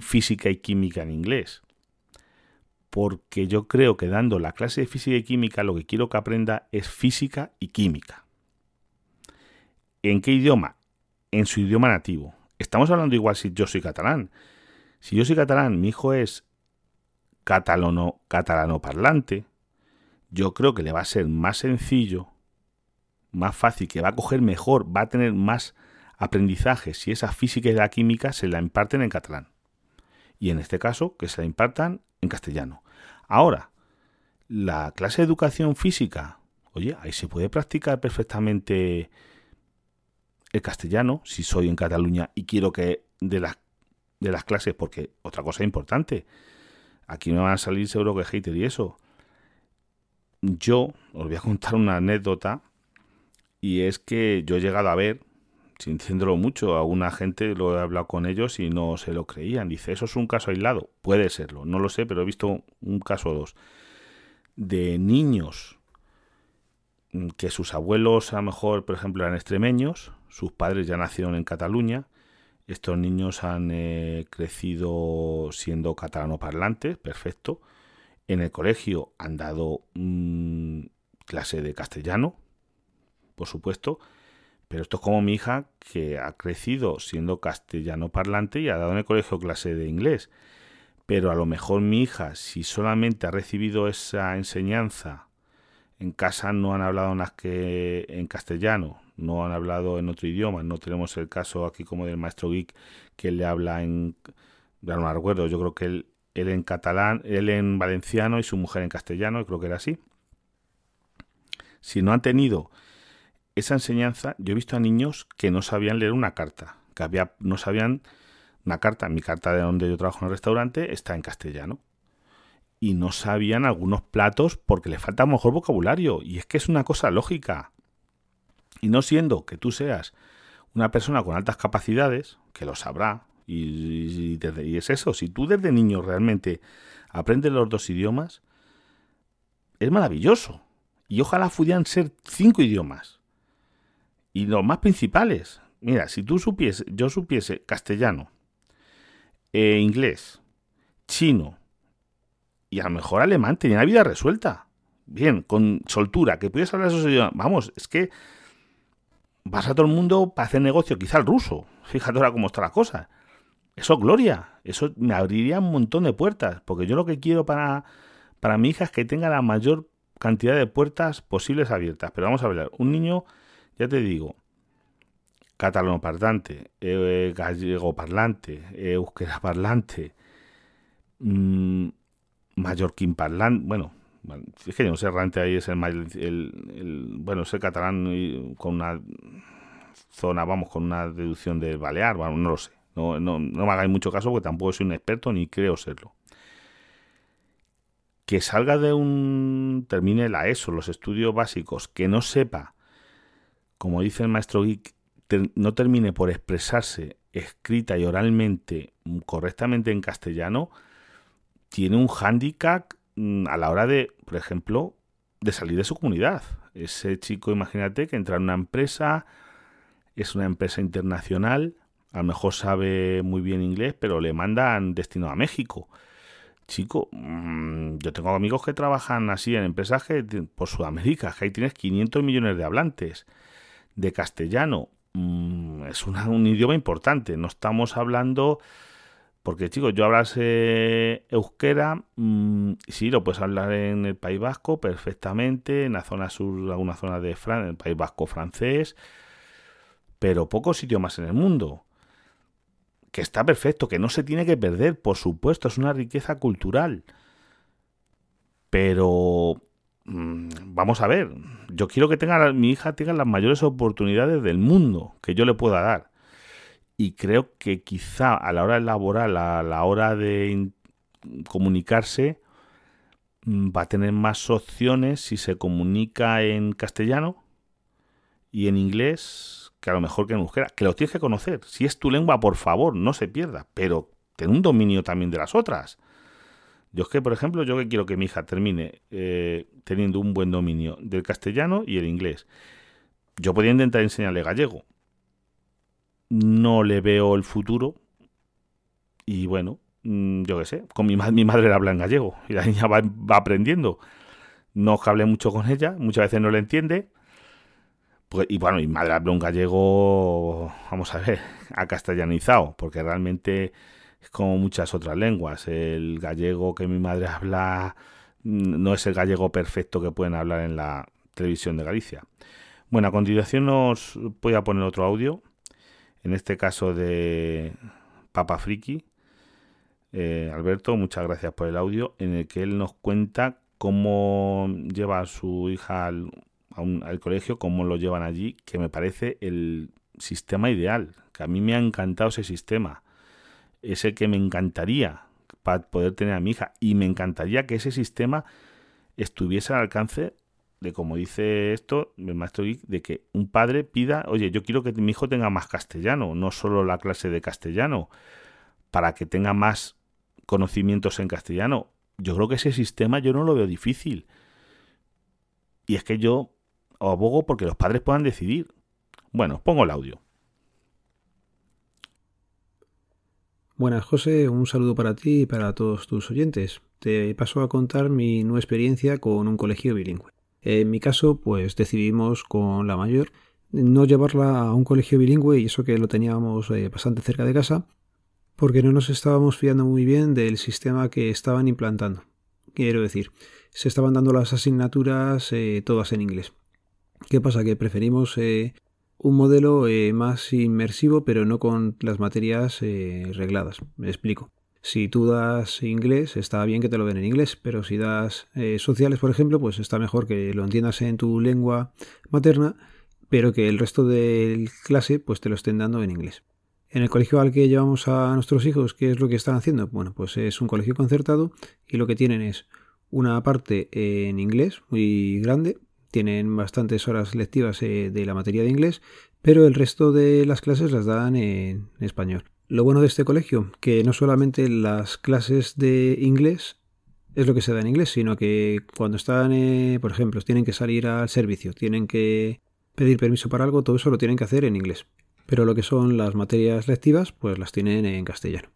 física y química en inglés. Porque yo creo que dando la clase de física y química lo que quiero que aprenda es física y química. ¿En qué idioma? En su idioma nativo. Estamos hablando igual si yo soy catalán. Si yo soy catalán, mi hijo es catalano, catalano parlante, yo creo que le va a ser más sencillo, más fácil, que va a coger mejor, va a tener más aprendizaje si esa física y la química se la imparten en catalán. Y en este caso, que se la impartan en castellano. Ahora, la clase de educación física, oye, ahí se puede practicar perfectamente el castellano, si soy en Cataluña y quiero que de las, de las clases, porque otra cosa importante, aquí me van a salir seguro que hater y eso. Yo os voy a contar una anécdota y es que yo he llegado a ver, sin diciéndolo mucho, alguna gente lo he hablado con ellos y no se lo creían. Dice, eso es un caso aislado. Puede serlo, no lo sé, pero he visto un caso o dos de niños que sus abuelos a lo mejor, por ejemplo, eran extremeños, sus padres ya nacieron en Cataluña estos niños han eh, crecido siendo catalano parlantes, perfecto. En el colegio han dado mm, clase de castellano, por supuesto. Pero esto es como mi hija que ha crecido siendo castellano parlante y ha dado en el colegio clase de inglés. Pero a lo mejor mi hija, si solamente ha recibido esa enseñanza, en casa no han hablado más que en castellano, no han hablado en otro idioma. No tenemos el caso aquí como del maestro Geek que le habla en... Ya no recuerdo, yo creo que él, él en catalán, él en valenciano y su mujer en castellano, creo que era así. Si no han tenido esa enseñanza, yo he visto a niños que no sabían leer una carta, que había, no sabían una carta, mi carta de donde yo trabajo en el restaurante está en castellano. Y no sabían algunos platos porque le falta mejor vocabulario. Y es que es una cosa lógica. Y no siendo que tú seas una persona con altas capacidades, que lo sabrá, y, es eso, si tú desde niño realmente aprendes los dos idiomas, es maravilloso. Y ojalá pudieran ser cinco idiomas. Y los más principales. Mira, si tú supiese, yo supiese castellano, eh, inglés, chino y a lo mejor alemán, tenía la vida resuelta. Bien, con soltura, que pudieras hablar esos idiomas. Vamos, es que vas a todo el mundo para hacer negocio, quizá el ruso. Fíjate ahora cómo está la cosa. Eso gloria. Eso me abriría un montón de puertas. Porque yo lo que quiero para, para mi hija es que tenga la mayor cantidad de puertas posibles abiertas. Pero vamos a ver, un niño, ya te digo, catalano parlante, eh, gallego parlante, euskera parlante, mmm, mallorquín parlante, bueno, es que no sé, realmente ahí es el, el, bueno, es el catalán con una zona, vamos, con una deducción de balear, bueno, no lo sé. No, no, no me hagáis mucho caso porque tampoco soy un experto ni creo serlo. Que salga de un. termine la ESO, los estudios básicos, que no sepa, como dice el maestro Geek, no termine por expresarse escrita y oralmente correctamente en castellano, tiene un hándicap Mm, a la hora de, por ejemplo, de salir de su comunidad. Ese chico, imagínate, que entra en una empresa, es una empresa internacional, a lo mejor sabe muy bien inglés, pero le mandan destino a México. Chico, mm, yo tengo amigos que trabajan así en empresas por Sudamérica, que ahí tienes 500 millones de hablantes de castellano. Mm, es un idioma importante, no estamos hablando porque, chicos, yo hablase euskera, mm, sí, lo puedes hablar en el País Vasco perfectamente, en la zona sur, alguna zona de Francia, en el País Vasco francés, pero pocos sitios más en el mundo. Que está perfecto, que no se tiene que perder, por supuesto, es una riqueza cultural. Pero vamos a ver, yo quiero que tenga mi hija tenga las mayores oportunidades del mundo que yo le pueda dar y creo que quizá a la hora laboral, a la hora de comunicarse, mm, va a tener más opciones si se comunica en castellano y en inglés que a lo mejor que en euskera, que lo tienes que conocer. Si es tu lengua, por favor, no se pierda, pero ten un dominio también de las otras. Yo es que, por ejemplo, yo que quiero que mi hija termine eh, teniendo un buen dominio del castellano y el inglés. Yo podría intentar enseñarle gallego. No le veo el futuro. Y bueno, mm, yo qué sé, con mi, mi madre habla en gallego y la niña va, va aprendiendo. No hablé mucho con ella, muchas veces no le entiende. Pues, y bueno, mi madre habla un gallego, vamos a ver, acastellanizado, porque realmente como muchas otras lenguas. El gallego que mi madre habla mm, no es el gallego perfecto que pueden hablar en la televisión de Galicia. Bueno, a continuación os voy a poner otro audio, en este caso de Papa Friki. Eh, Alberto, muchas gracias por el audio, en el que él nos cuenta cómo lleva a su hija al, al colegio, cómo lo llevan allí, que me parece el sistema ideal, que a mí me ha encantado ese sistema es el que me encantaría para poder tener a mi hija. Y me encantaría que ese sistema estuviese al alcance de, como dice esto, el maestro de que un padre pida, oye, yo quiero que mi hijo tenga más castellano, no solo la clase de castellano, para que tenga más conocimientos en castellano. Yo creo que ese sistema yo no lo veo difícil. Y es que yo abogo porque los padres puedan decidir. Bueno, pongo el audio. Buenas, José. Un saludo para ti y para todos tus oyentes. Te paso a contar mi nueva experiencia con un colegio bilingüe. En mi caso, pues decidimos con la mayor no llevarla a un colegio bilingüe y eso que lo teníamos eh, bastante cerca de casa, porque no nos estábamos fiando muy bien del sistema que estaban implantando. Quiero decir, se estaban dando las asignaturas eh, todas en inglés. ¿Qué pasa? Que preferimos eh, un modelo eh, más inmersivo, pero no con las materias eh, regladas. Me explico. Si tú das inglés, está bien que te lo den en inglés, pero si das eh, sociales, por ejemplo, pues está mejor que lo entiendas en tu lengua materna, pero que el resto de clase pues te lo estén dando en inglés. En el colegio al que llevamos a nuestros hijos, ¿qué es lo que están haciendo? Bueno, pues es un colegio concertado y lo que tienen es una parte en inglés muy grande, tienen bastantes horas lectivas eh, de la materia de inglés, pero el resto de las clases las dan en español. Lo bueno de este colegio, que no solamente las clases de inglés es lo que se da en inglés, sino que cuando están, eh, por ejemplo, tienen que salir al servicio, tienen que pedir permiso para algo, todo eso lo tienen que hacer en inglés. Pero lo que son las materias lectivas, pues las tienen en castellano.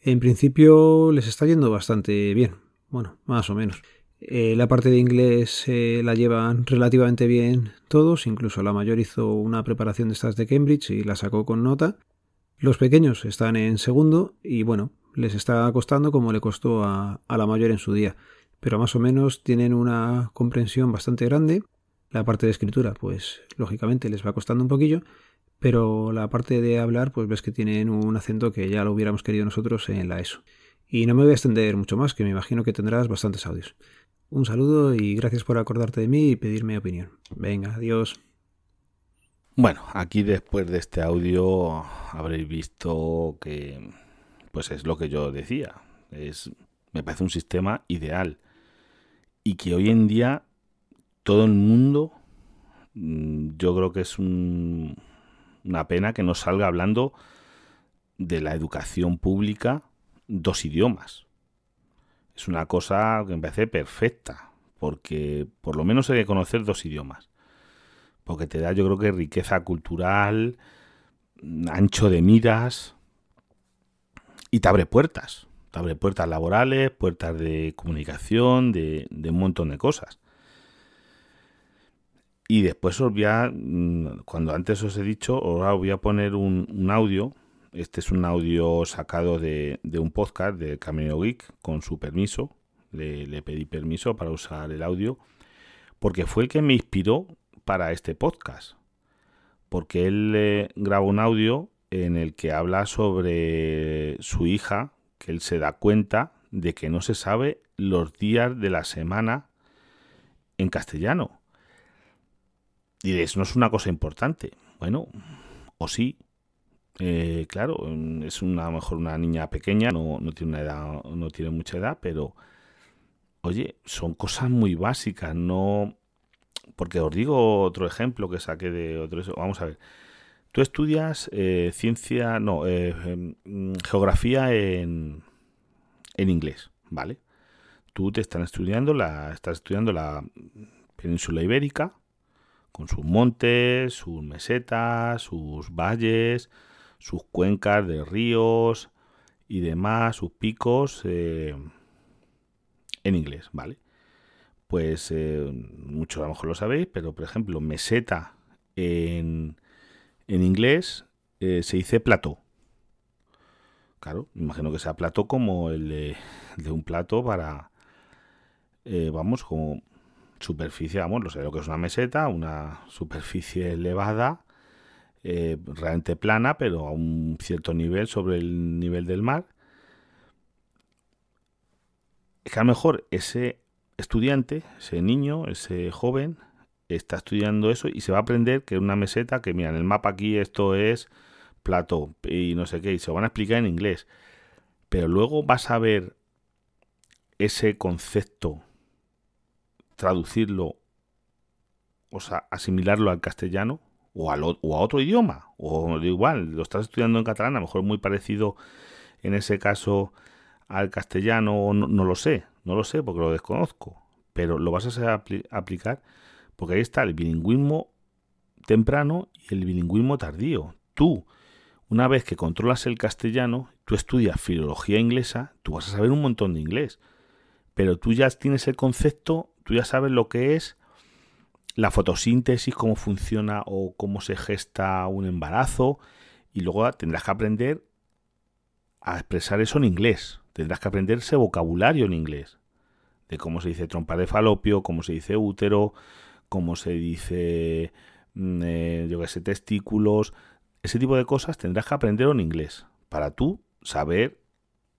En principio les está yendo bastante bien, bueno, más o menos. Eh, la parte de inglés eh, la llevan relativamente bien todos, incluso la mayor hizo una preparación de estas de Cambridge y la sacó con nota. Los pequeños están en segundo y bueno, les está costando como le costó a, a la mayor en su día, pero más o menos tienen una comprensión bastante grande. La parte de escritura, pues lógicamente les va costando un poquillo, pero la parte de hablar, pues ves que tienen un acento que ya lo hubiéramos querido nosotros en la ESO. Y no me voy a extender mucho más, que me imagino que tendrás bastantes audios. Un saludo y gracias por acordarte de mí y pedirme opinión. Venga, adiós. Bueno, aquí después de este audio habréis visto que pues es lo que yo decía. Es me parece un sistema ideal y que hoy en día todo el mundo mm, yo creo que es un, una pena que no salga hablando de la educación pública dos idiomas es una cosa que me parece perfecta, porque por lo menos hay que conocer dos idiomas, porque te da yo creo que riqueza cultural, ancho de miras y te abre puertas, te abre puertas laborales, puertas de comunicación, de, un montón de cosas. Y después os voy a, mm, cuando antes os he dicho, os voy a poner un, un audio este es un audio sacado de, un podcast de Camino Geek con su permiso. Le, pedí permiso para usar el audio porque fue el que me inspiró para este podcast. Porque él eh, graba un audio en el que habla sobre su hija, que él se da cuenta de que no se sabe los días de la semana en castellano. Y eso no es una cosa importante. Bueno, o sí, eh, claro, mm, es una, a lo mejor una niña pequeña, no, no, tiene una edad, no tiene mucha edad, pero oye, son cosas muy básicas, no porque os digo otro ejemplo que saqué de otro. Vamos a ver. Tú estudias eh, ciencia, no, eh, em, geografía en, en inglés, ¿vale? Tú te están estudiando la, estás estudiando la península ibérica con sus montes, sus mesetas, sus valles, sus cuencas de ríos y demás, sus picos eh, en inglés, ¿vale? Pues eh, muchos a lo mejor lo sabéis, pero por ejemplo, meseta en, en inglés eh, se dice plato. Claro, imagino que sea plato como el de, de un plato para, vamos, como superficie, vamos, lo sé lo que es una meseta, una superficie elevada, eh, realmente plana, pero a un cierto nivel sobre el nivel del mar. Es que a lo mejor ese estudiante, ese niño, ese joven, está estudiando eso y se va a aprender que una meseta, que mira, en el mapa aquí esto es plato y no sé qué, y se van a explicar en inglés. Pero luego vas a ver ese concepto traducirlo, o sea, asimilarlo al castellano o, al, o a otro idioma, o igual, lo estás estudiando en catalán, a lo mejor muy parecido en ese caso al castellano, no, no lo sé, no lo sé porque lo desconozco, pero lo vas a aplicar porque ahí está el bilingüismo temprano y el bilingüismo tardío. Tú, una vez que controlas el castellano, tú estudias filología inglesa, tú vas a saber un montón de inglés, pero tú ya tienes el concepto tú ya sabes lo que es la fotosíntesis, cómo funciona o cómo se gesta un embarazo y luego tendrás que aprender a expresar eso en inglés. Tendrás que aprender ese vocabulario en inglés. De cómo se dice trompa de falopio, cómo se dice útero, cómo se dice, mm, eh, yo qué sé, testículos. Ese tipo de cosas tendrás que aprenderlo en inglés. Para tú saber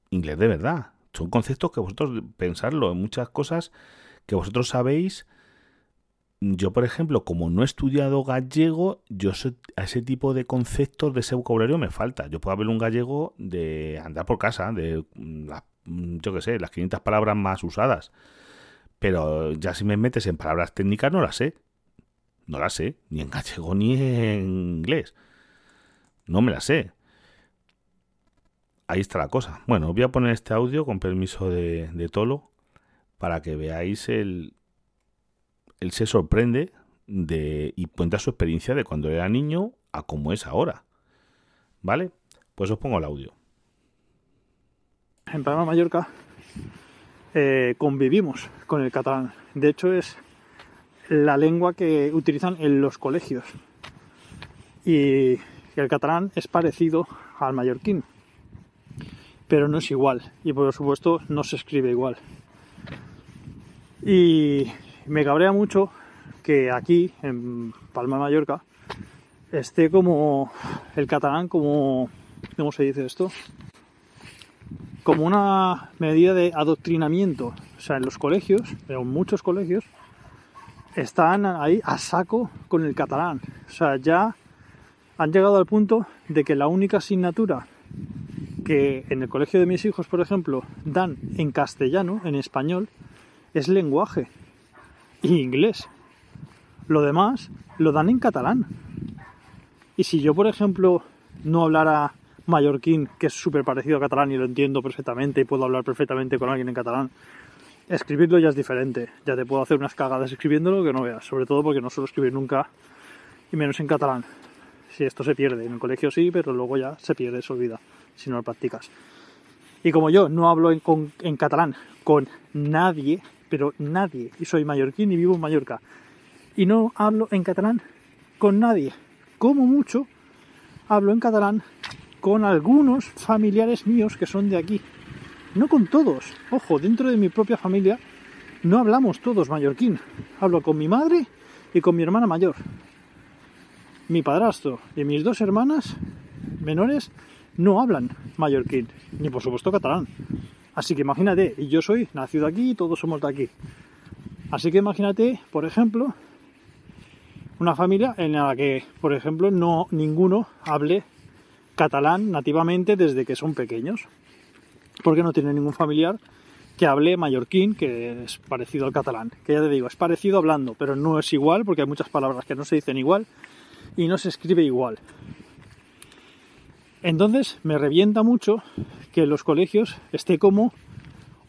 inglés de verdad. Son conceptos que vosotros pensarlo en muchas cosas que vosotros sabéis, yo por ejemplo, como no he estudiado gallego, yo a ese tipo de conceptos, de ese vocabulario me falta. Yo puedo hablar un gallego de andar por casa, de, mm, mm, yo qué sé, las 500 palabras más usadas. Pero ya si me metes en palabras técnicas no las sé. No las sé, ni en gallego ni en inglés. No me las sé. Ahí está la cosa. Bueno, voy a poner este audio con permiso de, de Tolo para que veáis el... Él se sorprende de, y cuenta su experiencia de cuando era niño a cómo es ahora. ¿Vale? Pues os pongo el audio. En Palma Mallorca eh, convivimos con el catalán. De hecho es la lengua que utilizan en los colegios. Y el catalán es parecido al mallorquín. Pero no es igual. Y por supuesto no se escribe igual. Y me cabrea mucho que aquí, en Palma de Mallorca, esté como el catalán como, ¿cómo se dice esto? Como una medida de adoctrinamiento. O sea, en los colegios, en muchos colegios, están ahí a saco con el catalán. O sea, ya han llegado al punto de que la única asignatura que en el colegio de mis hijos, por ejemplo, dan en castellano, en español, es lenguaje y inglés. Lo demás lo dan en catalán. Y si yo, por ejemplo, no hablara mallorquín, que es súper parecido a catalán y lo entiendo perfectamente y puedo hablar perfectamente con alguien en catalán, escribirlo ya es diferente. Ya te puedo hacer unas cagadas escribiéndolo que no veas. Sobre todo porque no suelo escribir nunca, y menos en catalán. Si esto se pierde, en el colegio sí, pero luego ya se pierde, se olvida, si no lo practicas. Y como yo no hablo en, en catalán con nadie, pero nadie, y soy mallorquín y vivo en Mallorca, y no hablo en catalán con nadie. Como mucho, hablo en catalán con algunos familiares míos que son de aquí. No con todos. Ojo, dentro de mi propia familia no hablamos todos mallorquín. Hablo con mi madre y con mi hermana mayor. Mi padrastro y mis dos hermanas menores no hablan mallorquín, ni por supuesto catalán. Así que imagínate, y yo soy nacido aquí y todos somos de aquí. Así que imagínate, por ejemplo, una familia en la que, por ejemplo, no ninguno hable catalán nativamente desde que son pequeños. Porque no tiene ningún familiar que hable mallorquín, que es parecido al catalán. Que ya te digo, es parecido hablando, pero no es igual porque hay muchas palabras que no se dicen igual y no se escribe igual. Entonces me revienta mucho que en los colegios esté como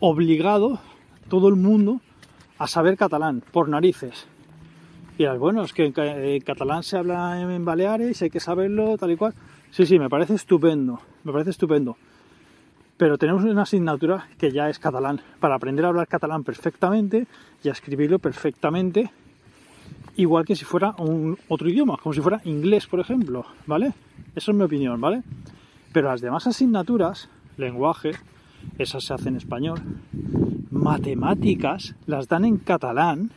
obligado todo el mundo a saber catalán, por narices. Y bueno, es que en catalán se habla en Baleares, hay que saberlo, tal y cual. Sí, sí, me parece estupendo, me parece estupendo. Pero tenemos una asignatura que ya es catalán, para aprender a hablar catalán perfectamente y a escribirlo perfectamente, igual que si fuera un otro idioma, como si fuera inglés, por ejemplo, ¿vale? Eso es mi opinión, ¿vale? Pero las demás asignaturas, lenguaje, esas se hacen en español, matemáticas, las dan en catalán,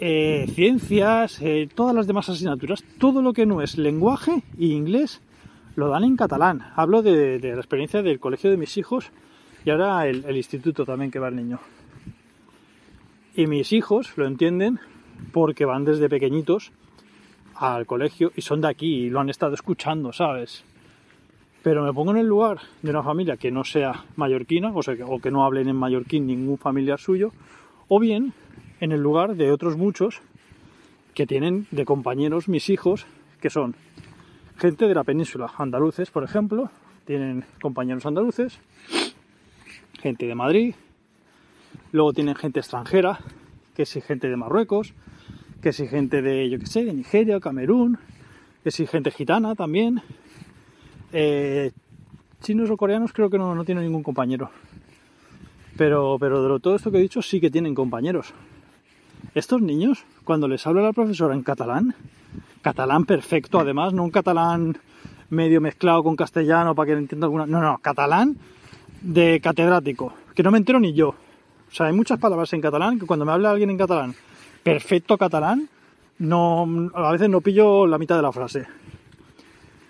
eh, ciencias, eh, todas las demás asignaturas, todo lo que no es lenguaje y inglés, lo dan en catalán. Hablo de, la experiencia del colegio de mis hijos y ahora el instituto también que va el niño. Y mis hijos lo entienden porque van desde pequeñitos al colegio y son de aquí y lo han estado escuchando, ¿sabes? Pero me pongo en el lugar de una familia que no sea mallorquina, o, que no hablen en mallorquín ningún familiar suyo, o bien en el lugar de otros muchos que tienen de compañeros mis hijos, que son gente de la península, andaluces, por ejemplo, tienen compañeros andaluces, gente de Madrid, luego tienen gente extranjera, que si gente de Marruecos, que si gente de, yo qué sé, de Nigeria, Camerún, que si gente gitana también. Eh, chinos o coreanos creo que no, no tienen ningún compañero. Pero, pero de todo esto que he dicho sí que tienen compañeros. Estos niños, cuando les habla la profesora en catalán, catalán perfecto además, no un catalán medio mezclado con castellano para que entienda alguna... No, no, catalán de catedrático, que no me entero ni yo. O sea, hay muchas palabras en catalán que cuando me habla alguien en catalán, perfecto catalán, no, a veces no pillo la mitad de la frase.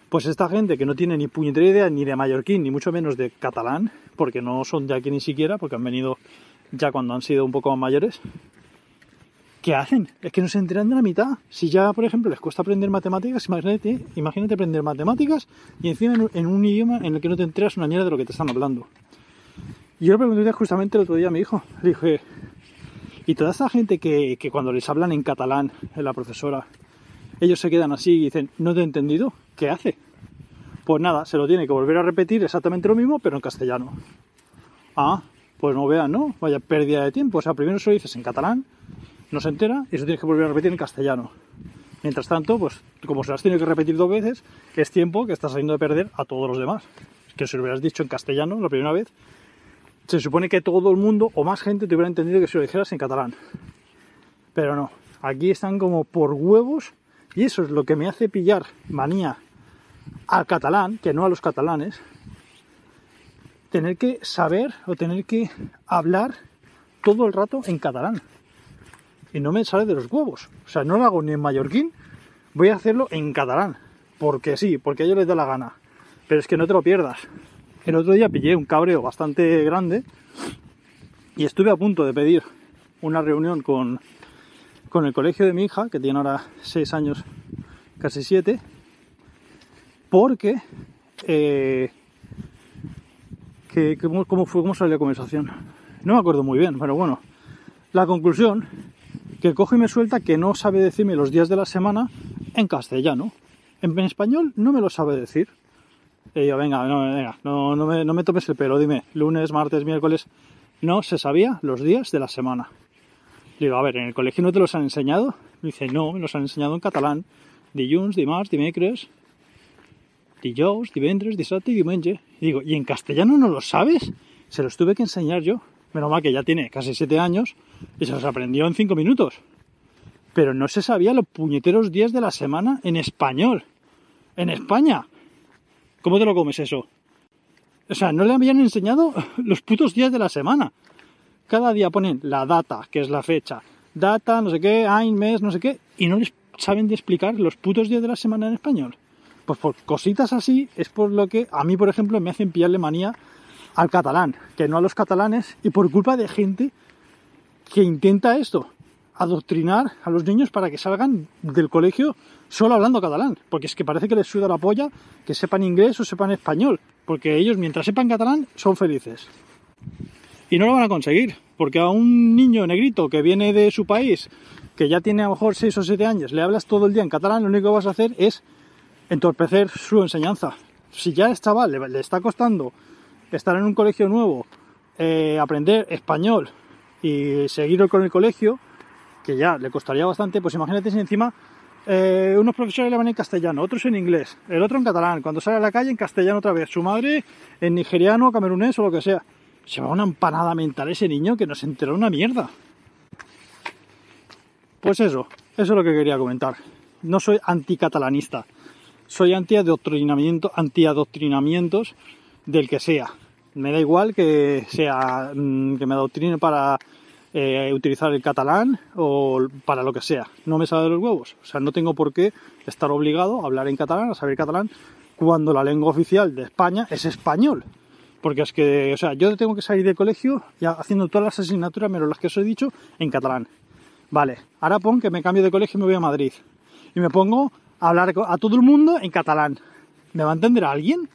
Pues esta gente que no tiene ni puñetera idea ni de mallorquín, ni mucho menos de catalán, porque no son de aquí ni siquiera, porque han venido ya cuando han sido un poco más mayores, ¿qué hacen? Es que no se enteran de la mitad. Si ya, por ejemplo, les cuesta aprender matemáticas, imagínate, imagínate aprender matemáticas y encima en un idioma en el que no te enteras una mierda de lo que te están hablando. Yo le pregunté justamente el otro día a mi hijo, le dije, y toda esta gente que, cuando les hablan en catalán, en la profesora, ellos se quedan así y dicen, no te he entendido, ¿qué hace? Pues nada, se lo tiene que volver a repetir exactamente lo mismo, pero en castellano. Ah, pues no vean, ¿no? Vaya pérdida de tiempo. O sea, primero se lo dices en catalán, no se entera, y eso tienes que volver a repetir en castellano. Mientras tanto, pues como se las tiene que repetir dos veces, es tiempo que estás haciendo de perder a todos los demás. Que si lo hubieras dicho en castellano la primera vez, se supone que todo el mundo o más gente te hubiera entendido que si lo dijeras en catalán. Pero no, aquí están como por huevos y eso es lo que me hace pillar manía al catalán, que no a los catalanes, tener que saber o tener que hablar todo el rato en catalán. Y no me sale de los huevos. O sea, no lo hago ni en mallorquín, voy a hacerlo en catalán. Porque sí, porque a ellos les da la gana. Pero es que no te lo pierdas. El otro día pillé un cabreo bastante grande y estuve a punto de pedir una reunión con, el colegio de mi hija, que tiene ahora 6 años, casi 7, porque... Eh, ¿cómo, fue, ¿Cómo salió la conversación? No me acuerdo muy bien, pero bueno. La conclusión, que coge y me suelta que no sabe decirme los días de la semana en castellano. En español no me lo sabe decir. Y yo, venga, no, venga, no, no, me, no me tomes el pelo, dime, lunes, martes, miércoles. No se sabía los días de la semana. Digo, a ver, ¿en el colegio no te los han enseñado? Me dice, no, me los han enseñado en catalán. Dilluns, dimarts, dimecres, dijous, divendres, dissabte y diumenge. Y digo, ¿y en castellano no lo sabes? Se los tuve que enseñar yo. Menos mal que ya tiene casi siete años y se los aprendió en cinco minutos. Pero no se sabía los puñeteros días de la semana en español. En España. ¿Cómo te lo comes eso? O sea, no le habían enseñado los putos días de la semana. Cada día ponen la data, que es la fecha, data, no sé qué, año, mes, no sé qué, y no les saben de explicar los putos días de la semana en español. Pues por cositas así es por lo que a mí, por ejemplo, me hacen pillarle manía al catalán, que no a los catalanes, y por culpa de gente que intenta esto, adoctrinar a los niños para que salgan del colegio solo hablando catalán, porque es que parece que les suda la polla que sepan inglés o sepan español, porque ellos mientras sepan catalán son felices. Y no lo van a conseguir, porque a un niño negrito que viene de su país, que ya tiene a lo mejor 6 o 7 años, le hablas todo el día en catalán, lo único que vas a hacer es entorpecer su enseñanza. Si ya es chaval le, está costando estar en un colegio nuevo, eh, aprender español y seguir con el colegio, que ya le costaría bastante, pues imagínate si encima eh, unos profesores le van en castellano, otros en inglés, el otro en catalán, cuando sale a la calle en castellano otra vez, su madre en nigeriano, camerunés o lo que sea. Se va una empanada mental ese niño que no se enteró una mierda. Pues eso, eso es lo que quería comentar. No soy anticatalanista, soy anti-adoctrinamiento, anti-adoctrinamientos del que sea. Me da igual que sea mm, que me adoctrine para eh, utilizar el catalán o para lo que sea. No me sale de los huevos. O sea, no tengo por qué estar obligado a hablar en catalán, a saber catalán, cuando la lengua oficial de España es español. Porque es que, o sea, yo tengo que salir del colegio ya haciendo todas las asignaturas, menos las que os he dicho, en catalán. Vale, ahora pon que me cambio de colegio y me voy a Madrid. Y me pongo a hablar a todo el mundo en catalán. ¿Me va a entender alguien?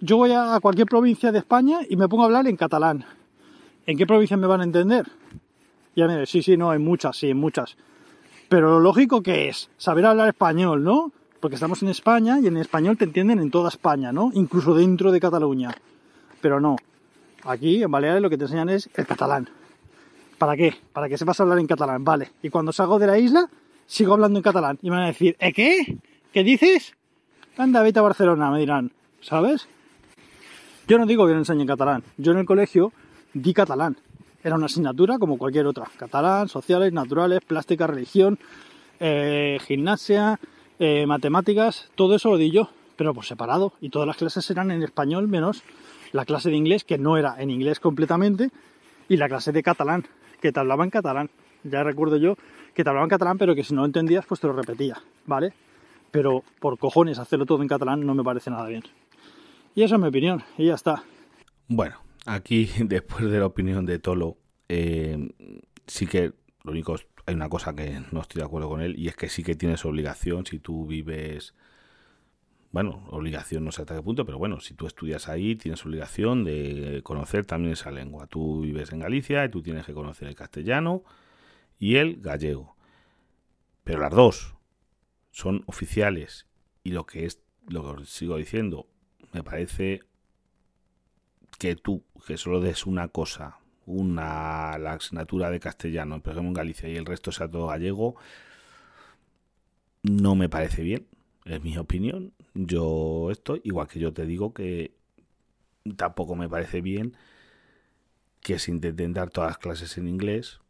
Yo voy a cualquier provincia de España y me pongo a hablar en catalán. ¿En qué provincia me van a entender? Ya me sí, sí, no, hay muchas, sí, en muchas. Pero lo lógico que es saber hablar español, ¿no? Porque estamos en España y en español te entienden en toda España, ¿no? Incluso dentro de Cataluña. Pero no. Aquí en Baleares lo que te enseñan es el catalán. ¿Para qué? Para que sepas hablar en catalán, vale. Y cuando salgo de la isla, sigo hablando en catalán. Y me van a decir, ¿eh qué? ¿Qué dices? Anda, vete a Barcelona, me dirán. ¿Sabes? Yo no digo que no enseñe catalán. Yo en el colegio di catalán. Era una asignatura como cualquier otra. Catalán, sociales, naturales, plástica, religión, eh, gimnasia, eh, matemáticas, todo eso lo di yo, pero por separado. Y todas las clases eran en español, menos la clase de inglés, que no era en inglés completamente, y la clase de catalán, que te hablaba en catalán. Ya recuerdo yo que te hablaba en catalán, pero que si no entendías, pues te lo repetía, ¿vale? Pero por cojones hacerlo todo en catalán no me parece nada bien. Y esa es mi opinión, y ya está. Bueno, aquí, después de la opinión de Tolo, eh, sí que lo único hay una cosa que no estoy de acuerdo con él, y es que sí que tienes obligación si tú vives bueno, obligación no sé hasta qué punto, pero bueno, si tú estudias ahí, tienes obligación de conocer también esa lengua. Tú vives en Galicia y tú tienes que conocer el castellano y el gallego. Pero las dos son oficiales y lo que es, lo que sigo diciendo, me parece que tú, que solo des una cosa, una, la asignatura de castellano, ejemplo en Galicia y el resto sea todo gallego, no me parece bien es mi opinión. Yo estoy, igual que yo te digo que tampoco me parece bien que se intenten dar todas las clases en inglés.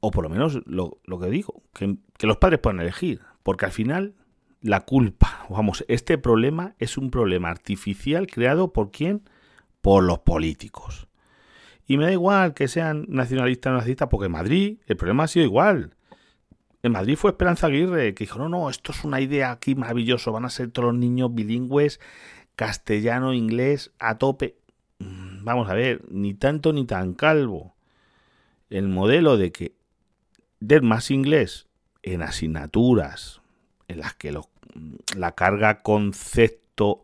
O por lo menos lo, que digo, que, que los padres puedan elegir. Porque al final la culpa, vamos, este problema es un problema artificial creado por quién? Por los políticos. Y me da igual que sean nacionalistas o nazistas, porque en Madrid el problema ha sido igual. En Madrid fue Esperanza Aguirre que dijo, no, no, esto es una idea aquí maravilloso, van a ser todos los niños bilingües, castellano, inglés, a tope. Mm, vamos a ver, ni tanto ni tan calvo. El modelo de que den más inglés en asignaturas en las que la carga concepto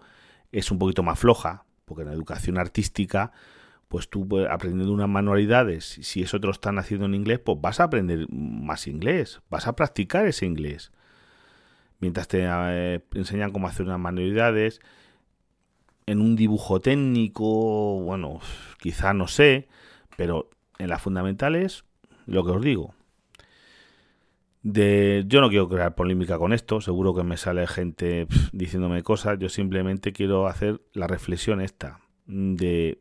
es un poquito más floja, porque en la educación artística pues tú pues, aprendiendo unas manualidades, si eso te lo están haciendo en inglés, pues vas a aprender más inglés, vas a practicar ese inglés. Mientras te eh, enseñan cómo hacer unas manualidades, en un dibujo técnico, bueno, quizá no sé, pero en las fundamentales, lo que os digo. De, yo no quiero crear polémica con esto, seguro que me sale gente diciéndome cosas, yo simplemente quiero hacer la reflexión esta de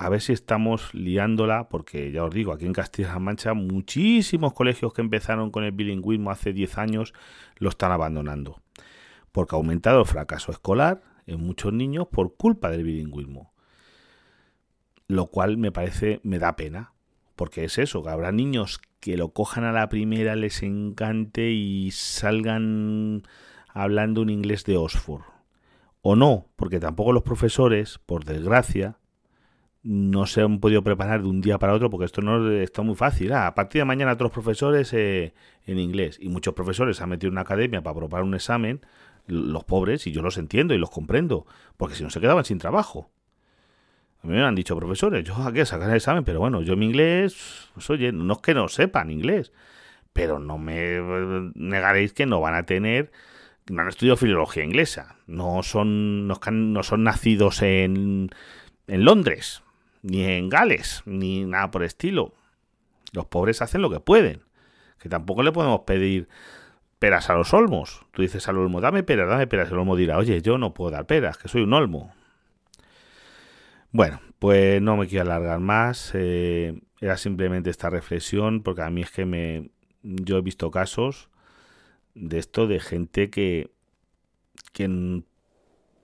a ver si estamos liándola, porque ya os digo, aquí en Castilla-La Mancha muchísimos colegios que empezaron con el bilingüismo hace 10 años lo están abandonando, porque ha aumentado el fracaso escolar en muchos niños por culpa del bilingüismo, lo cual me parece, me da pena, porque es eso, que habrá niños que lo cojan a la primera, les encante y salgan hablando un inglés de Oxford. O no, porque tampoco los profesores, por desgracia, no se han podido preparar de un día para otro porque esto no está muy fácil. Ah, a partir de mañana los profesores eh, en inglés y muchos profesores han metido una academia para probar un examen, los pobres, y yo los entiendo y los comprendo, porque si no se quedaban sin trabajo. A mí me han dicho profesores, yo a sacar el examen, pero bueno, yo mi inglés, pues oye, no es que no sepan inglés, pero no me eh, negaréis que no van a tener, no han estudiado filología inglesa, no son, no, no son nacidos en, en Londres, ni en Gales, ni nada por estilo. Los pobres hacen lo que pueden, que tampoco le podemos pedir peras a los olmos. Tú dices al olmo, dame peras, dame peras. El olmo dirá, oye, yo no puedo dar peras, que soy un olmo. Bueno, pues no me quiero alargar más. Eh, era simplemente esta reflexión, porque a mí es que me. Yo he visto casos de esto de gente que. que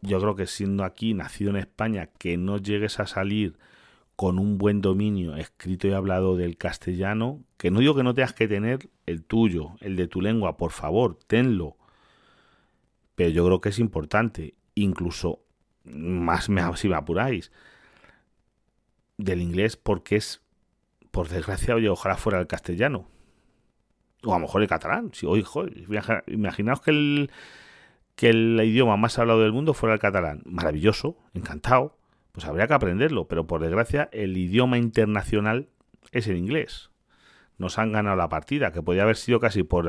yo creo que siendo aquí, nacido en España, que no llegues a salir con un buen dominio escrito y hablado del castellano, que no digo que no tengas que tener el tuyo, el de tu lengua, por favor, tenlo. Pero yo creo que es importante, incluso más si me apuráis, del inglés porque es, por desgracia, oye, ojalá fuera el castellano. O a lo mejor el catalán. Si, oye, imaginaos que el, que el idioma más hablado del mundo fuera el catalán. Maravilloso, encantado pues habría que aprenderlo, pero por desgracia el idioma internacional es el inglés. Nos han ganado la partida, que podía haber sido casi por,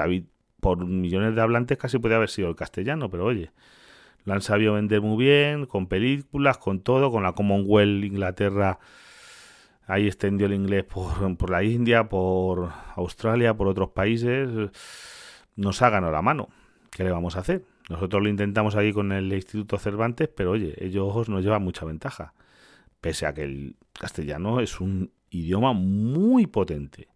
por millones de hablantes, casi podía haber sido el castellano, pero oye, lo han sabido vender muy bien, con películas, con todo, con la Commonwealth Inglaterra, ahí extendió el inglés por, la India, por Australia, por otros países, nos ha ganado la mano. ¿Qué le vamos a hacer? Nosotros lo intentamos aquí con el Instituto Cervantes, pero oye, ellos nos llevan mucha ventaja. Pese a que el castellano es un idioma muy potente.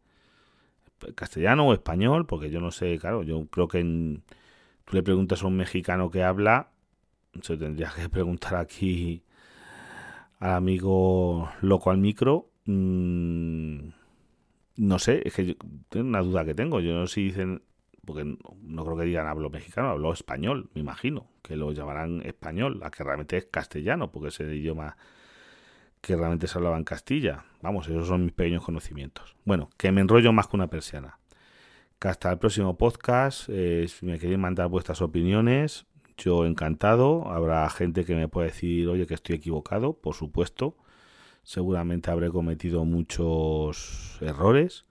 Castellano o español, porque yo no sé, claro, yo creo que tú le preguntas a un mexicano que habla, se tendría que preguntar aquí al amigo loco al micro. Mm, no sé, es que tengo una duda que tengo. Yo no sé si dicen porque no, creo que digan hablo mexicano, hablo español, me imagino, que lo llamarán español, a que realmente es castellano, porque es el idioma que realmente se hablaba en Castilla. Vamos, esos son mis pequeños conocimientos. Bueno, que me enrollo más que una persiana. Hasta el próximo podcast, eh, si me queréis mandar vuestras opiniones, yo encantado. Habrá gente que me puede decir, oye, que estoy equivocado, por supuesto. Seguramente habré cometido muchos errores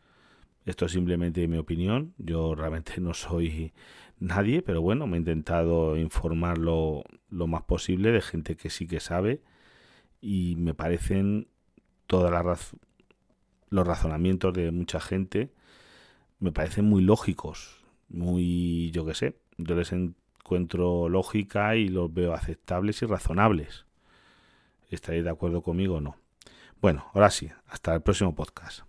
esto es simplemente mi opinión. Yo realmente no soy nadie, pero bueno, me he intentado informar lo, más posible de gente que sí que sabe y me parecen todas las los razonamientos de mucha gente me parecen muy lógicos, muy, yo qué sé, yo les encuentro lógica y los veo aceptables y razonables. ¿Estaréis de acuerdo conmigo o no? Bueno, ahora sí, hasta el próximo podcast.